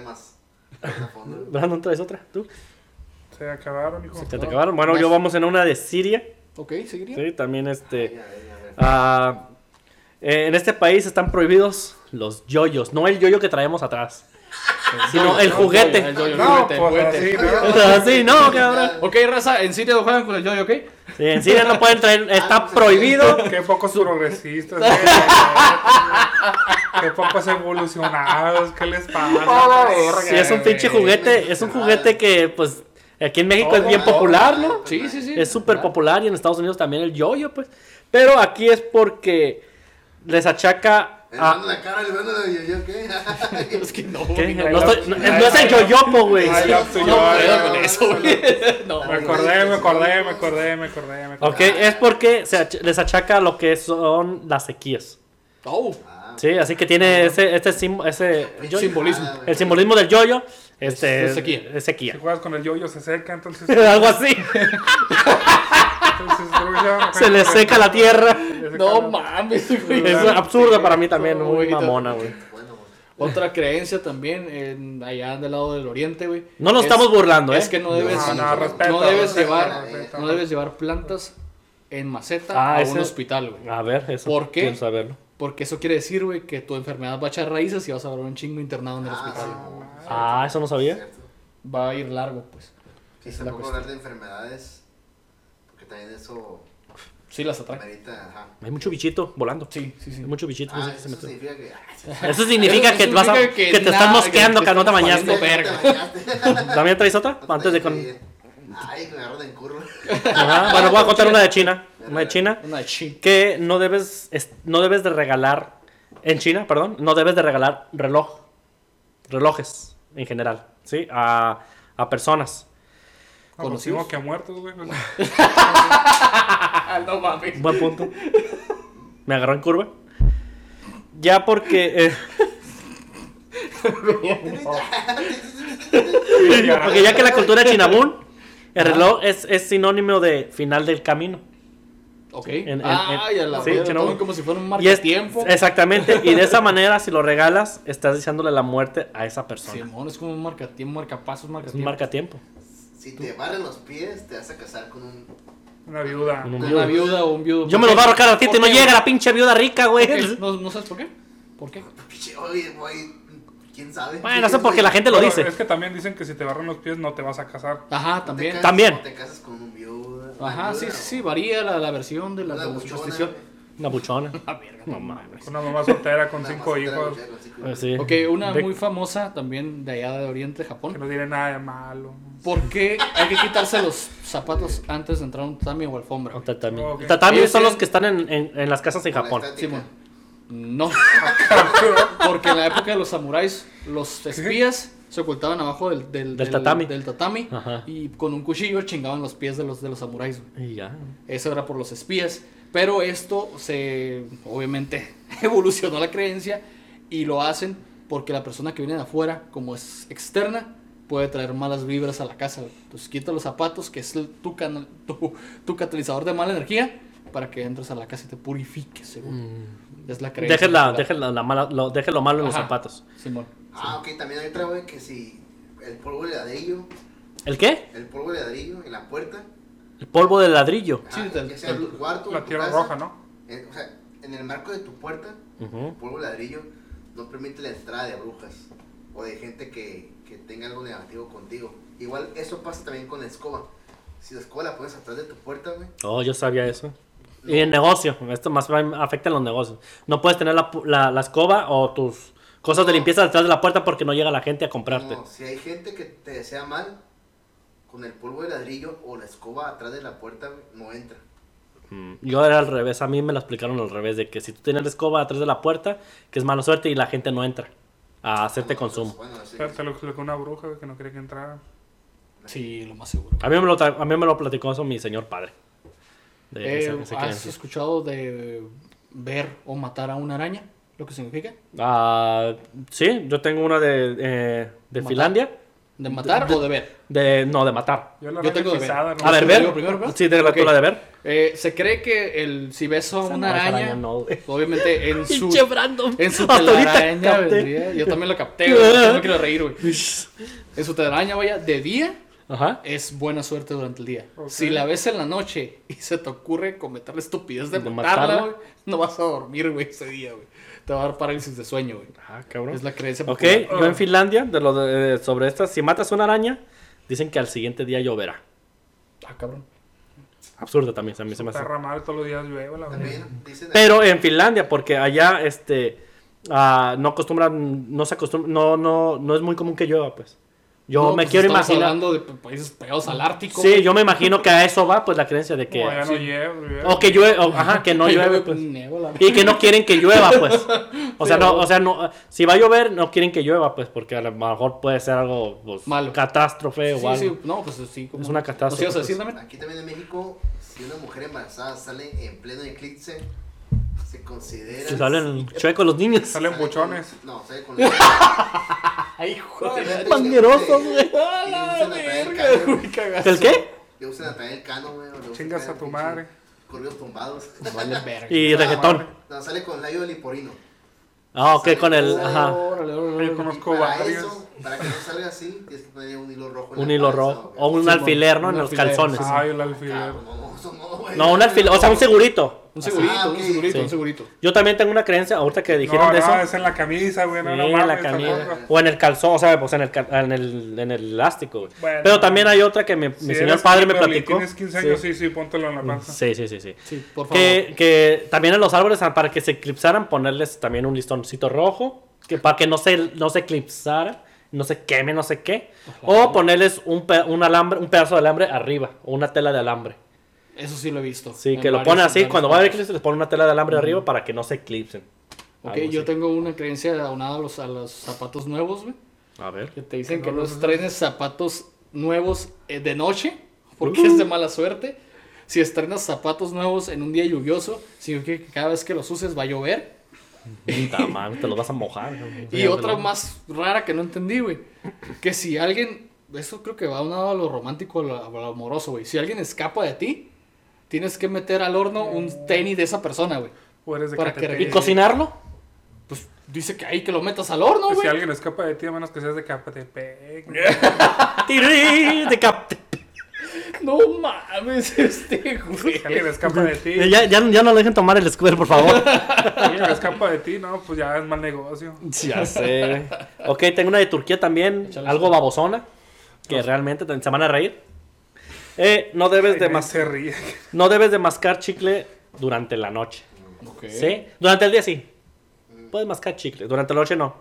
más. Brandon, ¿traes otra? ¿Tú? Se acabaron, hijo. ¿Se te acabaron? Bueno, yo vamos en una de Siria. Ok, seguiría. Sí, también este... eh, en este país están prohibidos los yoyos. No el yoyo que traemos atrás. (laughs) Sino el juguete. El yoyo, el No, juguete, pues así, ¿no? (laughs) Así, no, cabrón. Ok, raza, en Siria juegan con el yoyo, ¿ok? Sí, en Siria no pueden traer... (laughs) Está prohibido. Qué pocos progresistas. eh. Qué pocos evolucionados. ¿Qué les pasa? Sí, es un pinche juguete. Es un juguete que, pues, aquí en México es bien popular, ¿no? Sí, sí, sí. Es súper popular y en Estados Unidos también el yoyo, pues. Pero aquí es porque les achaca Le a... mando la cara, le mando la yo, ¿qué? (laughs) Es que no, No, no, estoy- no- no es el yoyopo, güey. Ay, ya estoy no yo, ay, con eso, güey. (laughs) (laughs) No, Me acordé, me acordé, me acordé, me acordé, me Ok, acordé. es porque se ach- les achaca lo que son las sequías. Oh, Ah, Sí, así que tiene ese, este sim- ese simbolismo. el simbolismo del yoyo. Este, Es sequía. es sequía. Si juegas con el yoyo se seca, entonces. (laughs) Algo así. entonces Se le seca la tierra. no mames, güey. Es absurdo para mí también, No, muy mamona, güey. Otra creencia también, en, allá del lado del oriente, güey. No nos es- estamos burlando, ¿eh? Es que no debes, No, no, no, respeto, debes respeto, llevar, respeto. no debes llevar plantas en maceta Ah, a ese- un hospital, güey. A ver, eso. ¿Por qué? Quiero saberlo. Porque eso quiere decir, güey, que tu enfermedad va a echar raíces y vas a ver un chingo internado en el Ah, hospital. sí, Ah, eso no sabía. cierto. Va a ir largo, pues. Sí, tampoco cuestión. hablar de enfermedades, porque también eso Sí las atrae. Hay mucho bichito volando. Sí, sí, sí. Hay mucho bichito. Ah, que se eso significa que... (laughs) Eso significa Eso que, vas a- que que te nada, estás mosqueando, que que (laughs) no te bañaste. ¿También traes otra? Antes de con... Ay, que me agarro de en curva. Ajá, Bueno, voy a contar una de China. Una de China. Una chi. Que no debes, es- no debes de regalar... En China, perdón. No debes de regalar reloj. Relojes, en general. ¿Sí? A, a personas. No, digo que muertos, güey. pues. Ah, no mames. Buen punto. Me agarró en curva. Ya porque... eh, (laughs) (laughs) porque ya que la cultura chinabún, el reloj es, es sinónimo de final del camino. Ok. En- en- ah, en- ya la sí, como si fuera un Y es, marcatiempo. exactamente, y de esa (laughs) manera, si lo regalas, estás deseándole la muerte a esa persona. Simón, es como un marcatiempo, marcapasos, es un marcatiempo. marcatiempo. Si te barren los pies, te vas a casar con un... Una viuda. Un Una viuda o un viudo. Yo ¿Por me lo qué? voy a arrojar a ti, ¿Por no llega la pinche viuda rica, güey. ¿No, ¿No sabes por qué? ¿Por qué? (laughs) Pinche, oye, güey, ¿quién sabe? Bueno, eso porque la gente lo Pero dice. Es que también dicen que si te barran los pies no te vas a casar. Ajá, Te también. casas- También. Te casas con un viuda. Ajá, sí, viuda sí, sí, varía la, la versión de la, la buchona. Una buchona. (laughs) Ah, verga, No mames. Una mamá soltera con cinco hijos. con cinco Eh, hijos. sí. Ok, una De- muy famosa también de allá de Oriente, Que Japón. no tiene nada de malo. ¿Por qué hay que quitarse los zapatos antes de entrar a un tatami o alfombra? O tatami. Tatami son los que están en, en- en las casas en la Japón. estética. Simón. No. (laughs) Porque en la época de los samuráis, los espías se ocultaban abajo del, del, Del tatami. del tatami Ajá. y con un cuchillo chingaban los pies de los, de los samuráis. Y ya. Eso era por los espías. Pero esto se, obviamente, (laughs) evolucionó la creencia y lo hacen porque la persona que viene de afuera, como es externa, puede traer malas vibras a la casa. Entonces quita los zapatos, que es el- tu, canal- tu, tu catalizador de mala energía, para que entres a la casa y te purifiques, según. Es la creencia. Deje, la, deje, la, la mala, lo, deje lo malo en los zapatos. Simón. Ah, ok, también hay otra, güey, que si el polvo de ladrillo, ¿El qué? el polvo de ladrillo en la puerta, El polvo de ladrillo. Sí, del- ya sea en tu cuarto, en La tu tierra casa, roja, ¿no? en- o sea, en el marco de tu puerta, el polvo de ladrillo no permite la entrada de brujas o de gente que, que tenga algo negativo contigo. Igual eso pasa también con la escoba. Si la escoba la pones atrás de tu puerta, güey, Oh, yo sabía eso. Y en negocio, esto más bien afecta en los negocios. No puedes tener la, pu- la, la escoba o tus cosas de limpieza detrás de la puerta porque no llega la gente a comprarte. no, si hay gente que te desea mal, con el polvo de ladrillo o la escoba atrás de la puerta, no entra. Mm, Yo era al revés, a mí me lo explicaron al revés, de que si tú tienes la escoba atrás de la puerta, que es mala suerte y la gente no entra a hacerte consumo. Bueno, sí. Se, se lo explicó una bruja que no quería que entrara. Sí, lo más seguro. A mí me lo, tra- a mí me lo platicó eso mi señor padre. De Eh, esa- esa ¿Has creencia. escuchado de ver o matar a una araña? ¿Lo que significa? Ah, sí, yo tengo una de, eh, de ¿Matar? Finlandia. ¿De matar o de ver? De, no, de matar. Yo la Yo tengo de pisada, ver. ¿no? A ver, ¿Sí ver. primero? Sí, de la Ok. tú la de ver. Eh, se cree que el, si ves a una araña, araña, no, obviamente en (laughs) su, en su (laughs) telaraña vendría. Yo también lo capté, güey. No me quiero reír, güey. (laughs) En su telaraña, vaya, de día Ajá. es buena suerte durante el día. Si la ves en la noche y se te ocurre cometer la estupidez de, ¿De matarla, matarla? güey, no vas a dormir, güey, ese día, güey. Te va a dar parálisis de sueño, güey. Ah, cabrón. Es la creencia Ok, popular. yo en Finlandia, de lo de- sobre estas, si matas una araña, dicen que al siguiente día lloverá. Ah, cabrón. Absurdo también, a mí se me hace. Está ramal todos los días llueve, la verdad. Pero en Finlandia, porque allá este ah, no acostumbran, no se acostumbran, no, no, no es muy común que llueva, pues. Yo No, me pues quiero estamos imaginar. hablando de pa- países pegados al Ártico. Sí, yo me imagino que a eso va, pues la creencia de que. O no sí. llueve. O que llueve, o- ajá, que no (laughs) llueve, pues. Y que no quieren que llueva, pues. (laughs) O sea, Sí, no, o sea, no, si va a llover, no quieren que llueva, pues, porque a lo mejor puede ser algo pues, Malo. catástrofe o Sí, algo. sí, no, pues sí. como- Es una catástrofe, ¿Nos ibas a decir pues. también? Aquí también en México, si una mujer embarazada sale en pleno eclipse, se considera. Si salen chuecos los niños. Salen sale con- buchones. No, sale con. (laughs) Ay, joder. Banderosos, güey. ¡Ah, Y la usan a traer verga, cano. güey, cagazo. ¿El qué? Le usan a traer el cano, güey. Chingas a tu madre. Corridos tumbados. Vale, verga. Y reggaetón. No, sale con layo de liporino. Ah, ok, con el. Ajá. Yo conozco varios. para que no salga así, tienes que poner un hilo rojo. en Un la hilo rojo. O un Sí, alfiler, ¿no? un En los calzones. sí, Ay, el alfiler. Ah, no, eso no, güey. No, un alfiler. O sea, un segurito. Un segurito, Ah, un segurito, Sí. un segurito. Yo también tengo una creencia, ahorita que dijeron No, de no, eso. es en la camisa, güey. No, Sí, no en la camisa. O en el calzón, o sea, pues en el, en el, en el elástico, güey. Bueno. Pero también hay otra que mi, mi Si señor padre me platicó. Tienes 15 años, sí, sí, póntelo en la panza. Sí, sí, sí, sí. Sí, por favor. Que, que también en los árboles, ah, para que se eclipsaran, ponerles también un listoncito rojo, que para que no se, no se eclipsara, no se queme, no sé qué. O ponerles un, pe- un alambre, un pedazo de alambre arriba, o una tela de alambre. Eso sí lo he visto. Sí, que lo ponen así, cuando va a haber varios eclipse les ponen una tela de alambre arriba para que no se eclipsen. Ok, yo así. tengo una creencia aunada a los, a los zapatos nuevos, güey. A ver. Que te dicen No que no los estrenes zapatos nuevos eh, de noche, porque es de mala suerte. Si estrenas zapatos nuevos en un día lluvioso, significa que cada vez que los uses va a llover. Puta (laughs) madre, te lo vas a mojar. güey. Y otra más rara que no entendí, güey. Que si alguien, eso creo que va a lo romántico, a lo, a lo amoroso, güey. Si alguien escapa de ti, tienes que meter al horno un tenis de esa persona, güey. O eres de Para que. ¿Y cocinarlo? Pues dice que ahí que lo metas al horno, Pues si güey. alguien escapa de ti, a menos que seas de. (laughs) Tirí de cap. No mames, este, güey. Si alguien escapa de ti, Ya, ya, ya no lo dejen tomar el square, por favor. (laughs) si alguien escapa de ti, no, pues ya es mal negocio. ya sé. Ok, tengo una de Turquía también, Échale, algo babosona, que realmente te- se van a reír. Eh, no debes de Ay, mas- se ríe. no debes de mascar chicle durante la noche. Ok. ¿Sí? Durante el día sí. Puedes mascar chicle, durante la noche no.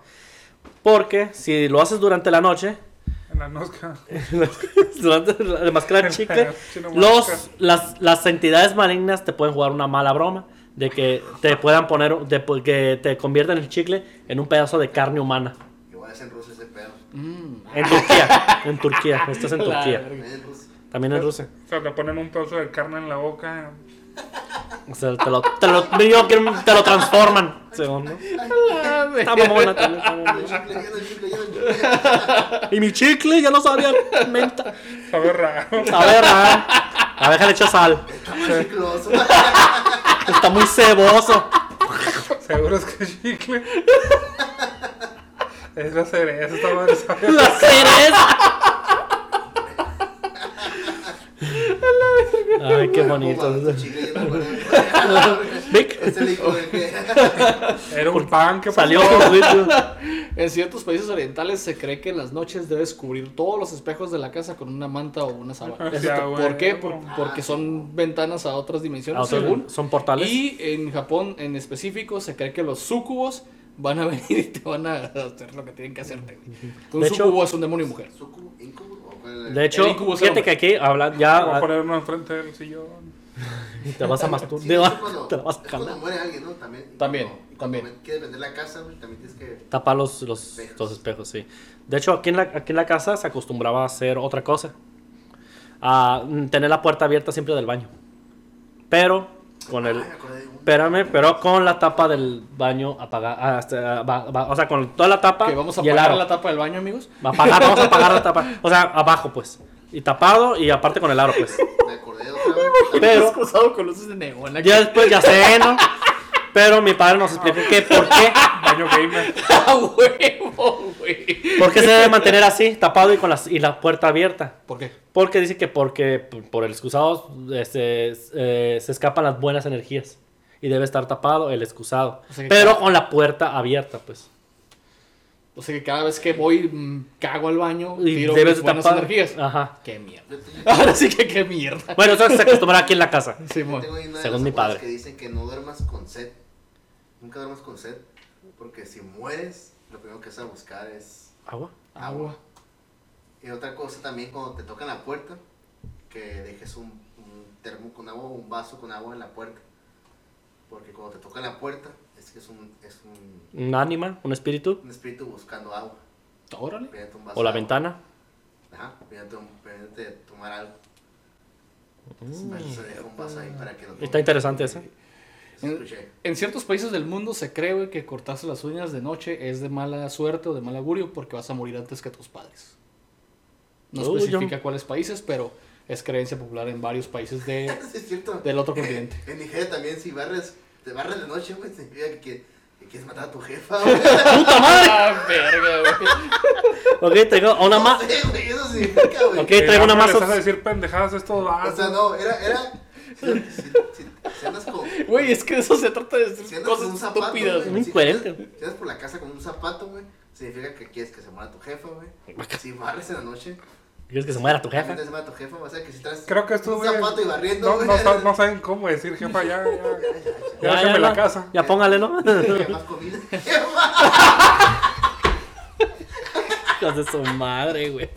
Porque si lo haces durante la noche, En la nosca. (laughs) durante de mascar chicle, los, las, las entidades malignas te pueden jugar una mala broma de que te puedan poner, de que te conviertan el chicle en un pedazo de carne humana. Igual es en Rusia ese pedo. Mm. En Turquía, en Turquía, esto es en (laughs) La Turquía. También en Rusia. O sea, te ponen un pedazo de carne en la boca. O sea, te lo, te lo, te lo transforman. según, ¿no? La Está mamona también, está mamona. Y mi chicle ya no sabía menta. Sabe raro. A ver, ah. a ver, déjale echar sal. Está muy chicloso. Está muy ceboso. Seguro es que es chicle. Es la cereza, esta madre sabe. La cereza. Ay, qué (laughs) bonito. Este. (laughs) Vic. Este. (laughs) Era un pan que Salió. En ciertos países orientales se cree que en las noches debes cubrir todos los espejos de la casa con una manta o una sábana. Te- ¿Por qué? Por- porque son ventanas a otras dimensiones, Ah, según. Son portales. Y en Japón en específico se cree que los sucubos van a venir y te van a hacer lo que tienen que hacerte. Un De hecho- sucubo es un demonio mujer. ¿Sucubo? ¿Incubo? ¿O cuál el- De hecho, El fíjate que aquí hablan Voy a ya poner uno enfrente del sillón. (laughs) te vas a masturbar, Sí, te, te la vas a cuando jalar. muere alguien, ¿no? También. También, cuando- también. Quieres vender la casa, también tienes que. Tapar los, los, Espejos. los espejos, sí. De hecho, aquí en, la, aquí en la casa se acostumbraba a hacer otra cosa. A tener la puerta abierta siempre del baño. Pero con el... Ay, de uno. Espérame, pero con la tapa del baño apagada. o sea, con toda la tapa Que vamos a y apagar la tapa del baño, amigos. Va a apagar, vamos a apagar la tapa. (laughs) O sea, abajo, pues. Y tapado y aparte con el aro, pues. Me acordé de otra vez. Pero con luces de neón. ya después, ya sé, ¿no? Pero mi padre nos explicó que por qué, Baño gamer. (laughs) ¡A huevo, güey! por qué se debe mantener así, tapado y con las, y la puerta abierta. ¿Por qué? Porque dice que porque por el excusado este, eh, se escapan las buenas energías. Y debe estar tapado el excusado. O sea que pero cada- con la puerta abierta, pues. O sea que cada vez que voy, mm, cago al baño, Y tiro debes mis de buenas tapar. energías. Ajá. ¡Qué mierda! (laughs) Ahora sí que qué mierda. Bueno, eso se acostumbra aquí en la casa. Sí, de Según las mi padre. que dicen que no duermas con sed. Nunca duermas con sed. Porque si mueres, lo primero que vas a buscar es Agua. Agua. Y otra cosa también cuando te tocan la puerta, que dejes un, un termo con agua o un vaso con agua en la puerta. Porque cuando te tocan la puerta, es que es un, es un, Un ánima, un espíritu. un espíritu buscando agua. Órale. Pidiéndote un vaso O la ventana. Ajá, tomar algo. Se deja un vaso ahí para que lo Está interesante eso. Escuché. En ciertos países del mundo se cree güey, que cortarse las uñas de noche es de mala suerte o de mal augurio porque vas a morir antes que tus padres. No Uy, especifica yo- cuales países, pero es creencia popular en varios países de, (laughs) Sí, es cierto. del otro continente. En Nigeria también, si barres, te barres de noche, güey, significa que, que quieres matar a tu jefa, güey. ¡Ah, verga, güey! Ok, tengo una No más. sé, güey, eso significa, güey. Ok, traigo una más. ¿Les vas a decir pendejadas estos O vatos? sea, no, era, era, si, si, si- si andas con, Güey, es que eso se trata de si decir andas con un cosas zapato, estúpidas. Muy si incoherente. andas- Si andas por la casa con un zapato, güey, significa que quieres que se muera tu jefa, güey. Si barres en la noche, ¿Quieres que se muera tu jefa? también se muera tu jefa, o sea, que si traes Creo que estos un zapato y barriendo, no, no, no saben cómo decir jefa ya. ya. (laughs) Ya, Ya, déjame ya, la casa. Ya póngale, ¿no? (laughs) que más comida. (laughs) Hijos de su madre, güey.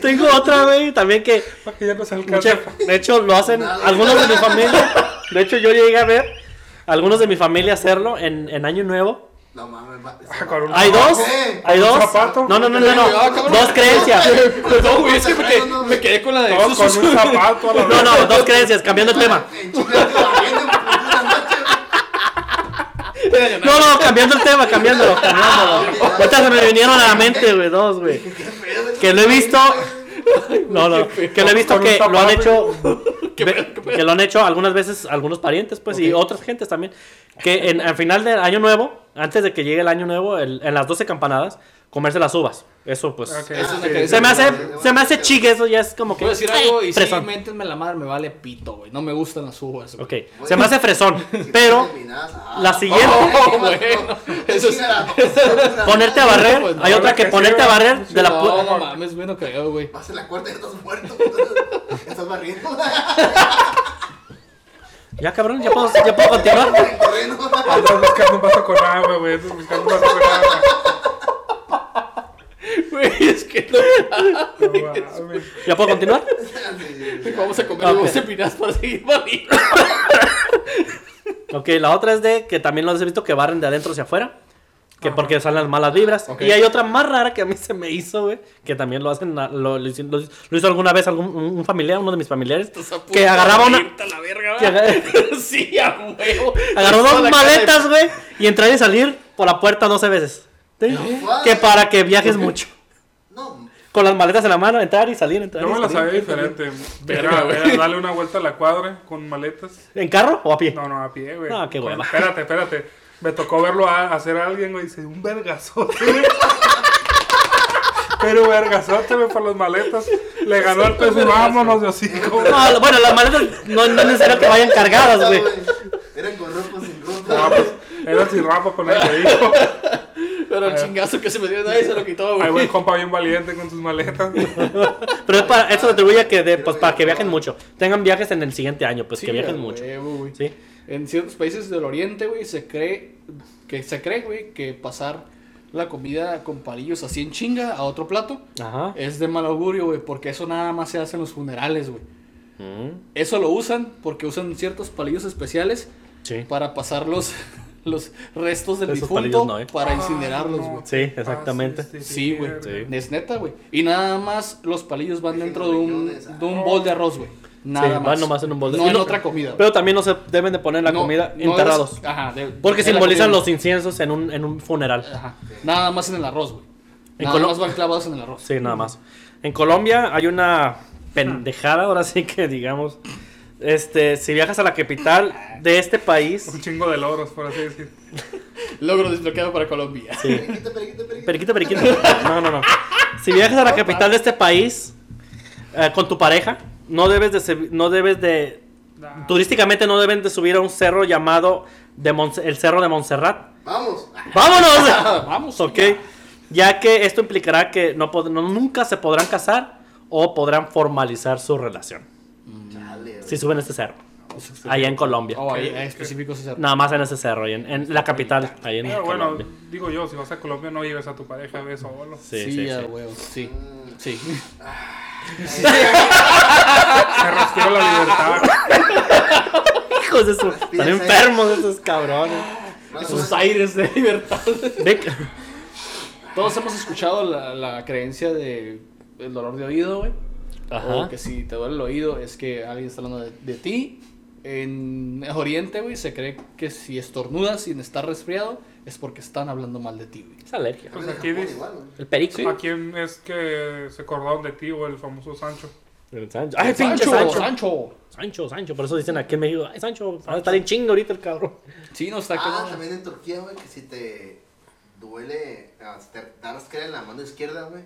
Tengo otra, güey, también que Para que ya no de hecho lo hacen Nada. algunos de mi familia. De hecho yo llegué a ver algunos de mi familia hacerlo en, en Año Nuevo. No mames, Ah, con un- Hay dos, ¿Qué? hay ¿Con un dos. zapato? No, no, no, no, no. Ah. Dos creencias. (laughs) (laughs) No, güey, es que me quedé, me quedé con la de con un zapato a la (laughs) No, no, dos creencias, cambiando el tema. No, no, cambiando el tema, cambiándolo, cambiándolo. Ahorita se me vinieron a la mente, güey, dos, güey. Que lo he visto. No, no, que lo he visto que lo han hecho. Que lo han hecho algunas veces algunos parientes, pues, y otras gentes también. Que en, al final del año nuevo, antes de que llegue el año nuevo, el- en las 12 campanadas, comerse las uvas. Eso, pues. Eso es creencia. Se me hace, se me hace chique, eso ya es como que. Quiero decir algo y sí, fresón. méntenme la madre, me vale pito, güey. No me gustan las uvas, güey. Ok, se me hace fresón, (laughs) Si pero terminas, ah, la siguiente. Oh, bueno. (laughs) Eso es- Ponerte a barrer, Pues no, hay otra la que que ponerte a sí, barrer de la No, pu- no mames, güey, no creo, güey. Vas en la cuarta y estás muerto. (laughs) Estás barriendo. Ya cabrón, ya puedo, ya puedo continuar. (laughs) Estás buscando un vaso con agua, güey. Estás buscando un vaso con agua. Güey, es que no. No mames. ¿Ya puedo continuar? Vamos a comer Ok. huevos empinados para seguir valiendo. Ok, la otra es de que también los he visto que barren de adentro hacia afuera. Que Ajá. porque salen las malas vibras. Y hay otra más rara que a mí se me hizo, güey. Que también lo hacen, lo, lo hizo, lo hizo alguna vez algún, un un familiar, uno de mis familiares. Que agarraba una. la verga, que (laughs) Sí, a huevo. agarró dos de- maletas, güey. Y entrar y salir por la puerta 12 veces. ¿Sí? Que para que viajes mucho. No, Con las maletas en la mano, entrar y salir, entrar Yo y me la sabía diferente. Verga, güey. era darle una vuelta a la cuadra con maletas. ¿En carro o a pie? No, no, a pie, güey. Ah, qué hueva. Espérate, espérate. Me tocó verlo a, hacer a alguien, güey. Dice, un vergazote, güey. (laughs) Pero vergazote, güey, por las maletas. Le ganó el peso y vámonos de hocico. No, bueno, las maletas no, no es necesario que vayan cargadas, güey. Eran con ropa sin No, ropa. pues, era sin rapa con el dedito. Pero el chingazo que se me dio nadie se lo quitó, Hay güey. buen compa bien valiente con sus maletas. Pero es para, eso se atribuye a que, de- pues, para que viajen mucho. Tengan viajes en el siguiente año, pues Sí, que viajen mucho. huevo, güey. Sí. En ciertos países del oriente, güey, se cree que se cree, güey, que pasar la comida con palillos así en chinga a otro plato, Ajá. es de mal augurio, güey, porque eso nada más se hace en los funerales, güey. Mm, Eso lo usan porque usan ciertos palillos especiales Sí. para pasar los, (laughs) los restos del Esos difunto no, ¿eh? para Ah, incinerarlos, no. güey. Sí, exactamente. Ah, Sí, güey. Sí. Es neta, güey. Y nada más los palillos van dentro de un, de un ah. bol de arroz, güey. Nada Sí, más. van nomás en un bol de- No en no- otra comida. Pero también no se deben de poner la No, comida no enterrados. debes- ajá, de- Porque simbolizan los inciensos en un, en un funeral. Ajá. Nada más en el arroz, güey. En Nada Colo- más van clavados en el arroz. Sí, nada más. En Colombia hay una pendejada, ahora sí que digamos. Este, si viajas a la capital de este país, Un chingo de logros, por así decir. (laughs) Logro desbloqueado para Colombia. sí. Periquito, periquito, periquito. Periquito, periquito. No, no, no. Si viajas a la capital de este país eh, con tu pareja, no debes de no debes de Nah. turísticamente no deben de subir a un cerro llamado de Monse- el cerro de Montserrat. Vamos. ¡Vámonos! (laughs) Vamos, ok. Ya que esto implicará que no, no- nunca se podrán casar o podrán formalizar su relación. Chale. Si suben a este cerro. Allá en Colombia. Oh, ahí hay específicos ese Nada más en ese cerro, ahí en, en la capital, ahí en Pero bueno, Colombia. digo yo, si vas a Colombia no lleves a tu pareja, ves solo. Sí, Sí, sí, a sí. huevo, sí. (laughs) Sí. Se respira la libertad. Hijos de su... Están enfermos esos cabrones. Esos aires de libertad. Todos hemos escuchado la, la creencia de el dolor de oído, güey. Ajá. O que si te duele el oído es que alguien está hablando de, de ti. En Oriente, güey, se cree que si estornudas sin estar resfriado es porque están hablando mal de ti, güey. Es alergia. Pues en aquí dice-. El perico. Sí. ¿A quién es que se acordaron de ti o el famoso Sancho? El Sancho. ¡Ay, Sancho! Sancho! Sancho, Sancho. Por eso dicen aquí en México, ¡ay, Sancho! Va a estar en chingo ahorita el cabrón. Sí, no está Ah, también en Turquía, güey, que si te duele, si te das que en la mano izquierda, güey,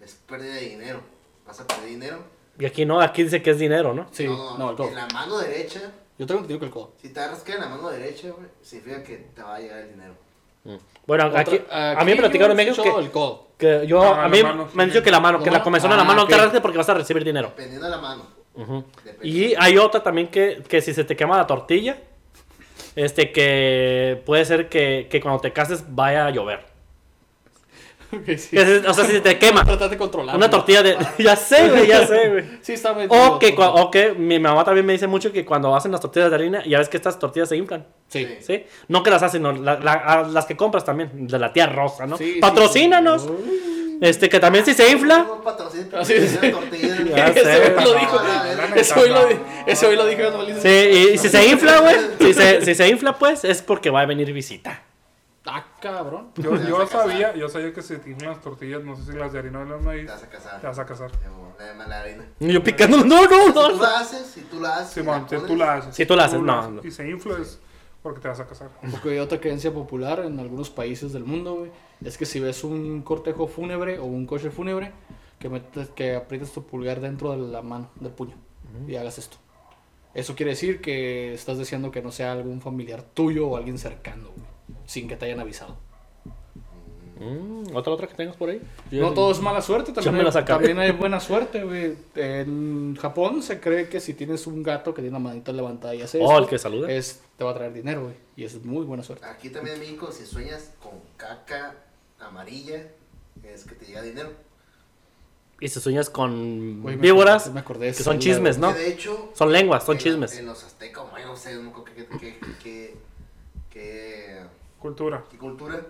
es pérdida de dinero. Vas a perder dinero. Y aquí no, aquí dice que es dinero, ¿no? Sí, no, no, el codo. en la mano derecha, Yo tengo entendido que el codo. si te das que en la mano derecha, güey, significa que te va a llegar el dinero. Bueno, Otra- aquí, a mí me yo platicaron en México que, el codo. que yo, Ah, a mí mano, me han dicho que la mano, ¿La que la comezón en la Ah, mano, ok. agárrate porque vas a recibir dinero. Dependiendo de la mano. Y hay otra también que, que si se te quema la tortilla, este que puede ser que, que cuando te cases vaya a llover. Sí. O sea, si se te (laughs) quema Tratar de controlar. una tortilla de... (laughs) ya sé, güey, ya sé, güey. Sí, está bien. O que, cua- o que mi mamá también me dice mucho que cuando hacen las tortillas de harina, ya ves que estas tortillas se inflan. Sí. ¿Sí? No que las hacen, no, la- la- a las que compras también, de la tía Rosa, ¿no? Sí, Patrocínanos. sí. Este, que también si se infla. Ah. (laughs) Ese güey lo dijo. Ese güey lo, dijo. Sí, y, y si se infla, güey. Si se, si se infla, pues, es porque va a venir visita. Ah, cabrón. Yo, casar. sabía, yo sabía que si inflan las tortillas, no sé si las de harina o las de maíz, Te vas a casar. te vas a casar. No, La de mala harina. Y yo picando, no, no, Si tú no. la haces, si tú la haces. Simón, si tú la haces. Si tú la haces, no, la- no. Y se infla es porque te vas a casar. Porque hay otra creencia popular en algunos países del mundo, güey. Es que si ves un cortejo fúnebre o un coche fúnebre, que, metes, que aprietes tu pulgar dentro de la mano, del puño, y hagas esto. Eso quiere decir que estás deseando que no sea algún familiar tuyo o alguien cercano, güey, sin que te hayan avisado. Mm, ¿Otra, otra que tengas por ahí? No todo es mala suerte, también, me hay, también hay buena suerte, güey. En Japón se cree que si tienes un gato que tiene la manita levantada y hace Oh, esto, el que saluda. es, te va a traer dinero, güey. Y es muy buena suerte. Aquí también en México, si sueñas con caca amarilla, es que te llega dinero. Y si sueñas con Güey, me víboras, acordé- me acordé de que son chismes, ¿no? Que de hecho. Son lenguas, son en- chismes. En los aztecas, no sé, no me acuerdo qué, Cultura. qué cultura.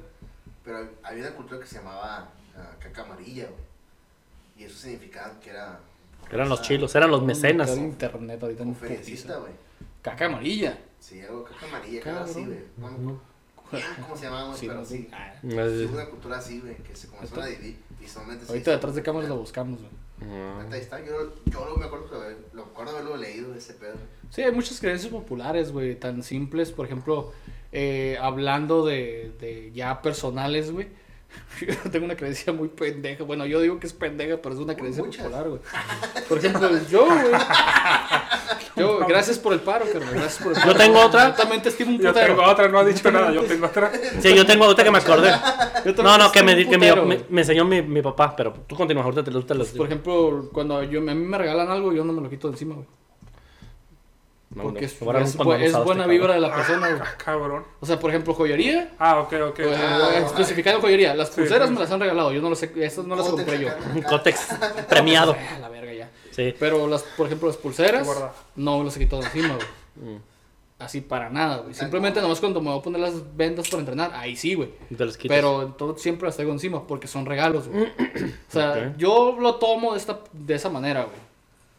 Pero había una cultura que se llamaba ah, caca amarilla, güey. Y eso significaba que era. Eran los ah, chilos, eran los mecenas. Buscar internet ahorita en güey. Caca amarilla. Sí, algo caca amarilla, era así, güey. No acuerdo ¿Cómo se llamaba, güey? Sí, Pero no, sí. ah, Mm, una cultura así, güey, que se comenzó a dividir. Y solamente Ahorita detrás de cámaras lo buscamos, güey. Ahí está, yo, yo me acuerdo que lo recuerdo haberlo leído ese pedo. Sí, hay muchas creencias populares, güey, tan simples. Por ejemplo, eh, hablando de, de ya personales, güey. Yo (laughs) tengo una creencia muy pendeja. Bueno, yo digo que es pendeja, pero es una creencia muchas. popular, güey. Por ejemplo, yo, güey. Yo, gracias por el paro, carnal. Gracias por el paro. Yo tengo otra. Yo también te estimo un Yo putero. tengo otra, no ha dicho nada, yo tengo otra. Sí, yo tengo ahorita que me acordé. Yo No, no, que me, que me, enseñó mi, mi papá, pero tú continúas, ahorita te lo ahorita lo- Por ejemplo, cuando yo, a mí me regalan algo, yo no me lo quito de encima, güey. No, Porque no, es, buena vibra de la persona, güey. Ah, (laughs) cabrón. O sea, por ejemplo, joyería. Ah, ok, ok. eh, Ah, especificando joyería. Las Sí, pulseras sí, me las han regalado. Yo no las sé. Estas no las ¿Cómo te compré yo. Cotex (laughs) premiado. (laughs) Ah, la verga ya. Sí. Pero, las, por ejemplo, las pulseras, no me las he quitado encima, güey. Mm. Así para nada, güey. Simplemente nomás cuando me voy a poner las vendas para entrenar, ahí sí, güey. Te los quitas. Pero todo, siempre las traigo encima porque son regalos, güey. (clears throat) O sea, yo lo tomo de, esta, de esa manera, güey.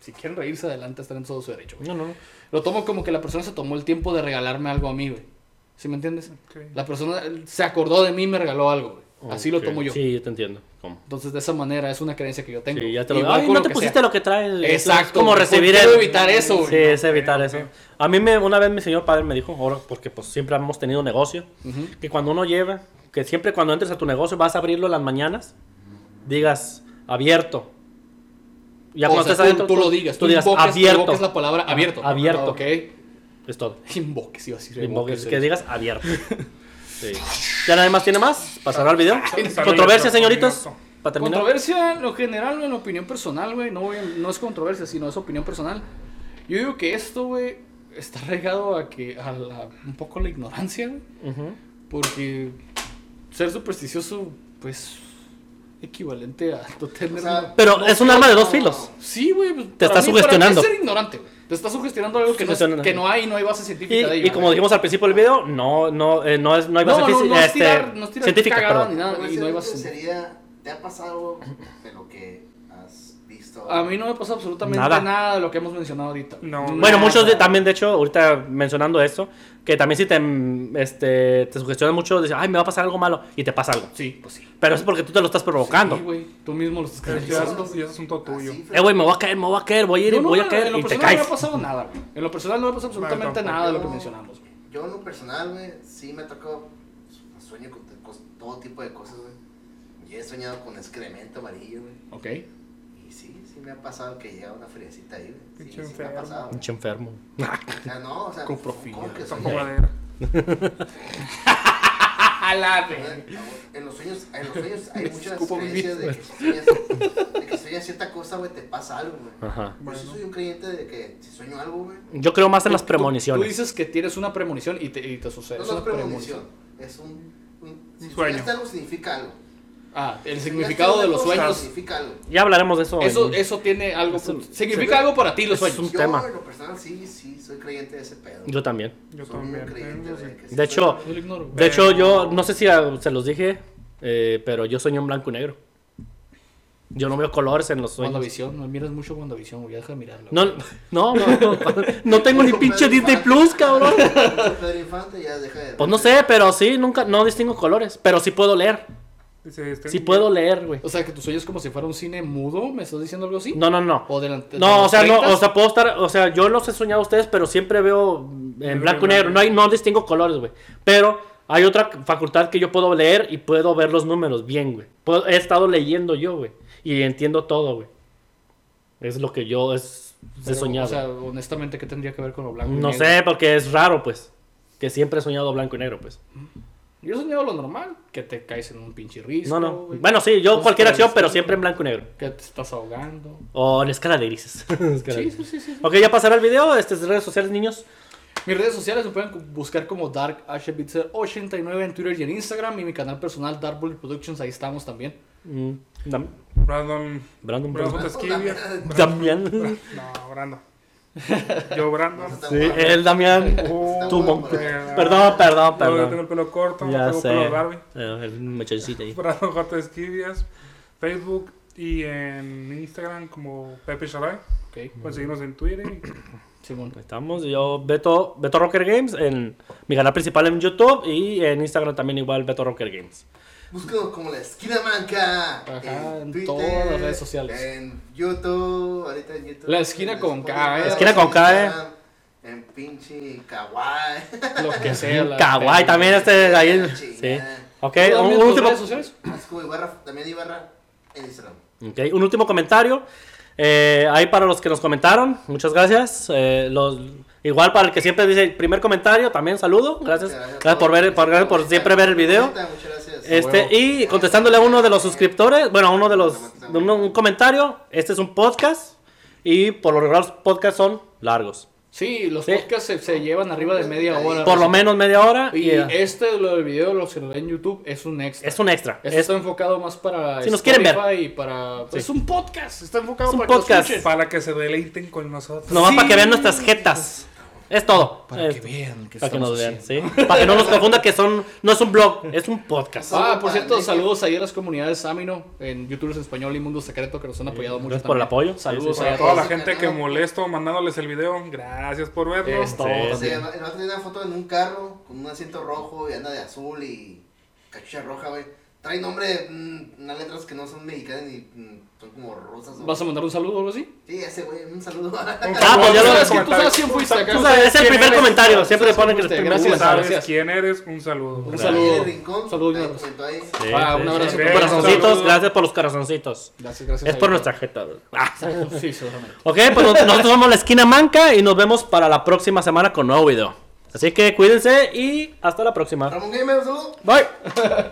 Si quieren reírse adelante, están en todo su derecho, güey. No, no, no. Lo tomo como que la persona se tomó el tiempo de regalarme algo a mí, güey. ¿Sí me entiendes? La persona se acordó de mí y me regaló algo, güey. Así lo tomo yo. Sí, yo te entiendo. ¿Cómo? Entonces, de esa manera, es una creencia que yo tengo. Sí, ya te lo Igual Ay, con no lo te pusiste sea. lo que traes. Exacto, Es como güey. recibir el... evitar eso, güey. Sí, es evitar eso. A mí me, una vez mi señor padre me dijo, ahora, porque pues siempre hemos tenido negocio, que cuando uno lleva, que siempre cuando entres a tu negocio vas a abrirlo en las mañanas, digas abierto. Ya cuando estés tú, adentro, tú lo digas. tú digas abierto. la palabra abierto. abierto. Ok. Es todo. (laughs) Invoques, iba a decir. Invoques, que eh. digas abierto. (laughs) Sí. ¿Ya nadie más tiene más? ¿Pasará al video? Abierto, ¿Controversia, señoritos? Para terminar. Controversia, en lo general, en opinión personal, güey. No, no es controversia, sino es opinión personal. Yo digo que esto, güey, está regado a que a la, un poco la ignorancia, güey. Ujú. Porque ser supersticioso, pues, equivalente a (laughs) tú tener... O sea, Pero es un arma de dos filos. Sí, güey. pues, Te estás mí- para mí sugestionando. es ser ignorante. Te estás sugestionando algo que no, es- que no hay, no hay base científica Y, de ello. y como dijimos al principio del video, no, no, eh, no, es, no hay base no, no, física- no es este, tirar, no es tirar científica, cagada perdón. ni nada, y no hay base sería, ¿te ha pasado de lo que visto? A mí no me pasa absolutamente Nada. nada, de lo que hemos mencionado ahorita. No. Bueno, Nada. muchos de- también, de hecho, ahorita mencionando esto, que también si te, este, te sugestionas mucho, dices, ay, me va a pasar algo malo, y te pasa algo. Sí, pues sí. Pero es porque tú te lo estás provocando. Sí, güey. Tú mismo lo estás Ya es, ya es asunto tuyo. Así, eh, güey, me voy a caer, me voy a caer, voy a ir, No, no, voy a en caer, lo y te personal no caes. me ha pasado nada, güey. En lo personal no me pasa absolutamente tampoco. nada de lo que Yo- mencionamos, güey. Yo en lo personal, güey, sí me tocó, pues, sueño con todo tipo de cosas, güey. Y he soñado con excremento amarillo, güey. Ok. Sí, me ha pasado que llega una friecita ahí, güey. Sí, Pinche sí me ha enfermo. pasado. Pinche enfermo. O sea, no, o sea, Coprofilia. ¿cómo que Toco soñé? madera. (laughs) En los sueños, en los sueños hay (laughs) muchas creencias de que si sueñas, de que sueñas cierta cosa, güey, te pasa algo, güey. Ajá. Yo sí soy un creyente de que si sueño algo, güey, Yo creo más en las Tú- premoniciones. Tú dices que tienes una premonición y te, y te sucede. no, es una premonición, es un, un, si sueño. algo significa algo. Ah, el Si significado de los sueños. Ya hablaremos de eso. Eso, en- eso tiene algo. Eso- significa algo para ti los es sueños. un Yo, tema. en lo personal, sí, sí, soy creyente de ese pedo. Yo también. Yo Soy también. creyente eso sí. de que si De hecho, Yo lo ignoro. güey. De hecho, yo no sé si se los dije, eh, pero yo sueño en blanco y negro. Yo no veo colores en los sueños. WandaVision, no miras mucho WandaVision, güey. Deja de mirarlo. No, no, no, no, no tengo ni pinche Disney Plus, cabrón. Pedro Infante ya deja de. Pues no sé, pero sí, nunca, no distingo colores, pero sí puedo leer. Dice, Sí puedo leer, güey. O sea, que tu sueño es como si fuera un cine mudo, ¿me estás diciendo algo así? No, no, no. O delante. No, o sea, no, o sea, puedo estar, o sea, yo los he soñado a ustedes, pero siempre veo en blanco y negro, no hay, no distingo colores, güey. Pero hay otra facultad que yo puedo leer y puedo ver los números bien, güey. He estado leyendo yo, güey, y entiendo todo, güey. Es lo que yo es, he soñado. O sea, honestamente, ¿qué tendría que ver con lo blanco? y no negro? sé, porque es raro, pues. Que siempre he soñado blanco y negro, pues. Yo he soñado lo normal, que te caes en un pinche risco. No, no. güey, Bueno, sí, yo cualquier acción, pero siempre en blanco y negro. Que te estás ahogando. O en escala de grises. (laughs) Escala Sí, sí, sí, sí. Ok, ya pasará el video. Este es redes sociales, niños. Mis redes sociales me pueden buscar como DarkHBitzer89 en Twitter y en Instagram. Y mi canal personal, Dark Bullet Productions, ahí estamos también. Mm, Brandon. Brandon, Brandon Brandon. (laughs) Damián. No, Brandon. (laughs) Yo, Brandon. Sí, el Damián. Oh, Tu mon- eh. Perdón, perdón, Yo tengo el perdón. pelo corto, Ya tengo sé. pelo Barbie. Eh, El mechoncito ahí. Brandon J. Esquivias. Facebook y en Instagram como Pepe Sharay. Ok, Pueden seguirnos en Twitter. y- Simón. Ahí Estamos, yo, Beto, Beto Rocker Games, en mi canal principal en YouTube y en Instagram también igual Beto Rocker Games. Búscanos como la esquina manca. Ajá, en todas las redes sociales. En YouTube, ahorita en YouTube. La esquina en con K, ¿eh? La esquina con K, ¿eh? En pinche kawaii. Lo que (laughs) sea. la- Kawaii también este ahí. Sí. Ok, ¿Tú un, último, redes sociales? También Ibarra en Instagram. ok, un último comentario. Eh, ahí para los que nos comentaron, muchas gracias. Eh, los, igual para el que siempre dice primer comentario, también saludo. Gracias. Muchas Gracias por ver, por, gracias por siempre ver el video. Muchas gracias. Este, huevo. y contestándole a uno de los suscriptores, bueno, a uno de los, uno- un comentario, este es un podcast y por lo regular los podcasts son largos. Sí, los Sí. podcasts se, se llevan arriba de media hora. Por lo menos media hora. Y Y, eh, este, lo del video, los que lo ven en YouTube, es un extra. es un extra. Este Es, está enfocado más para Si nos quieren ver. Spotify y para... Sí. Es un podcast, está enfocado Es un para que lo podcast. escuchen. Para que se deleiten con nosotros. nomás Sí. para que vean nuestras jetas. Es todo. Para que vean que Para que nos vean, haciendo. ¿sí? Para que no nos confunda que son, no es un blog, es un podcast. Ah, por cierto, saludos ahí a las comunidades Amino, en YouTubers Español y Mundo Secreto, que nos han apoyado mucho. gracias por el apoyo. Saludos Sí, sí, a toda la gente que molesto mandándoles el video, gracias por verlo. Es todo una foto en un carro con un asiento rojo y anda de azul y cachucha roja, güey. Trae nombre, mm, unas letras que no son mexicanas ni mm, son como rusas. o- ¿Vas a mandar un saludo o algo así? Sí, ese güey, un saludo. Un (laughs) Ah, pues saludo ya en lo- los sabes quién- tú sabes comentarios. quién fuiste acá. Tú sabes, es el ¿Quién primer eres? comentario, siempre ¿Sabes ponen que te Gracias, Tú sabes gracias. quién eres, un saludo. Un saludo. Saludo un abrazo. Sí, Ah, un abrazo. sí. Corazoncitos, gracias por los corazoncitos. Gracias, gracias. Es por nuestra jeta. güey. Ah. (laughs) Sí, seguramente. Ok, pues nos- nosotros somos la esquina manca y nos vemos para la próxima semana con nuevo video. Así que cuídense y hasta la próxima. Ramón Gamer, un saludo. Bye. (laughs)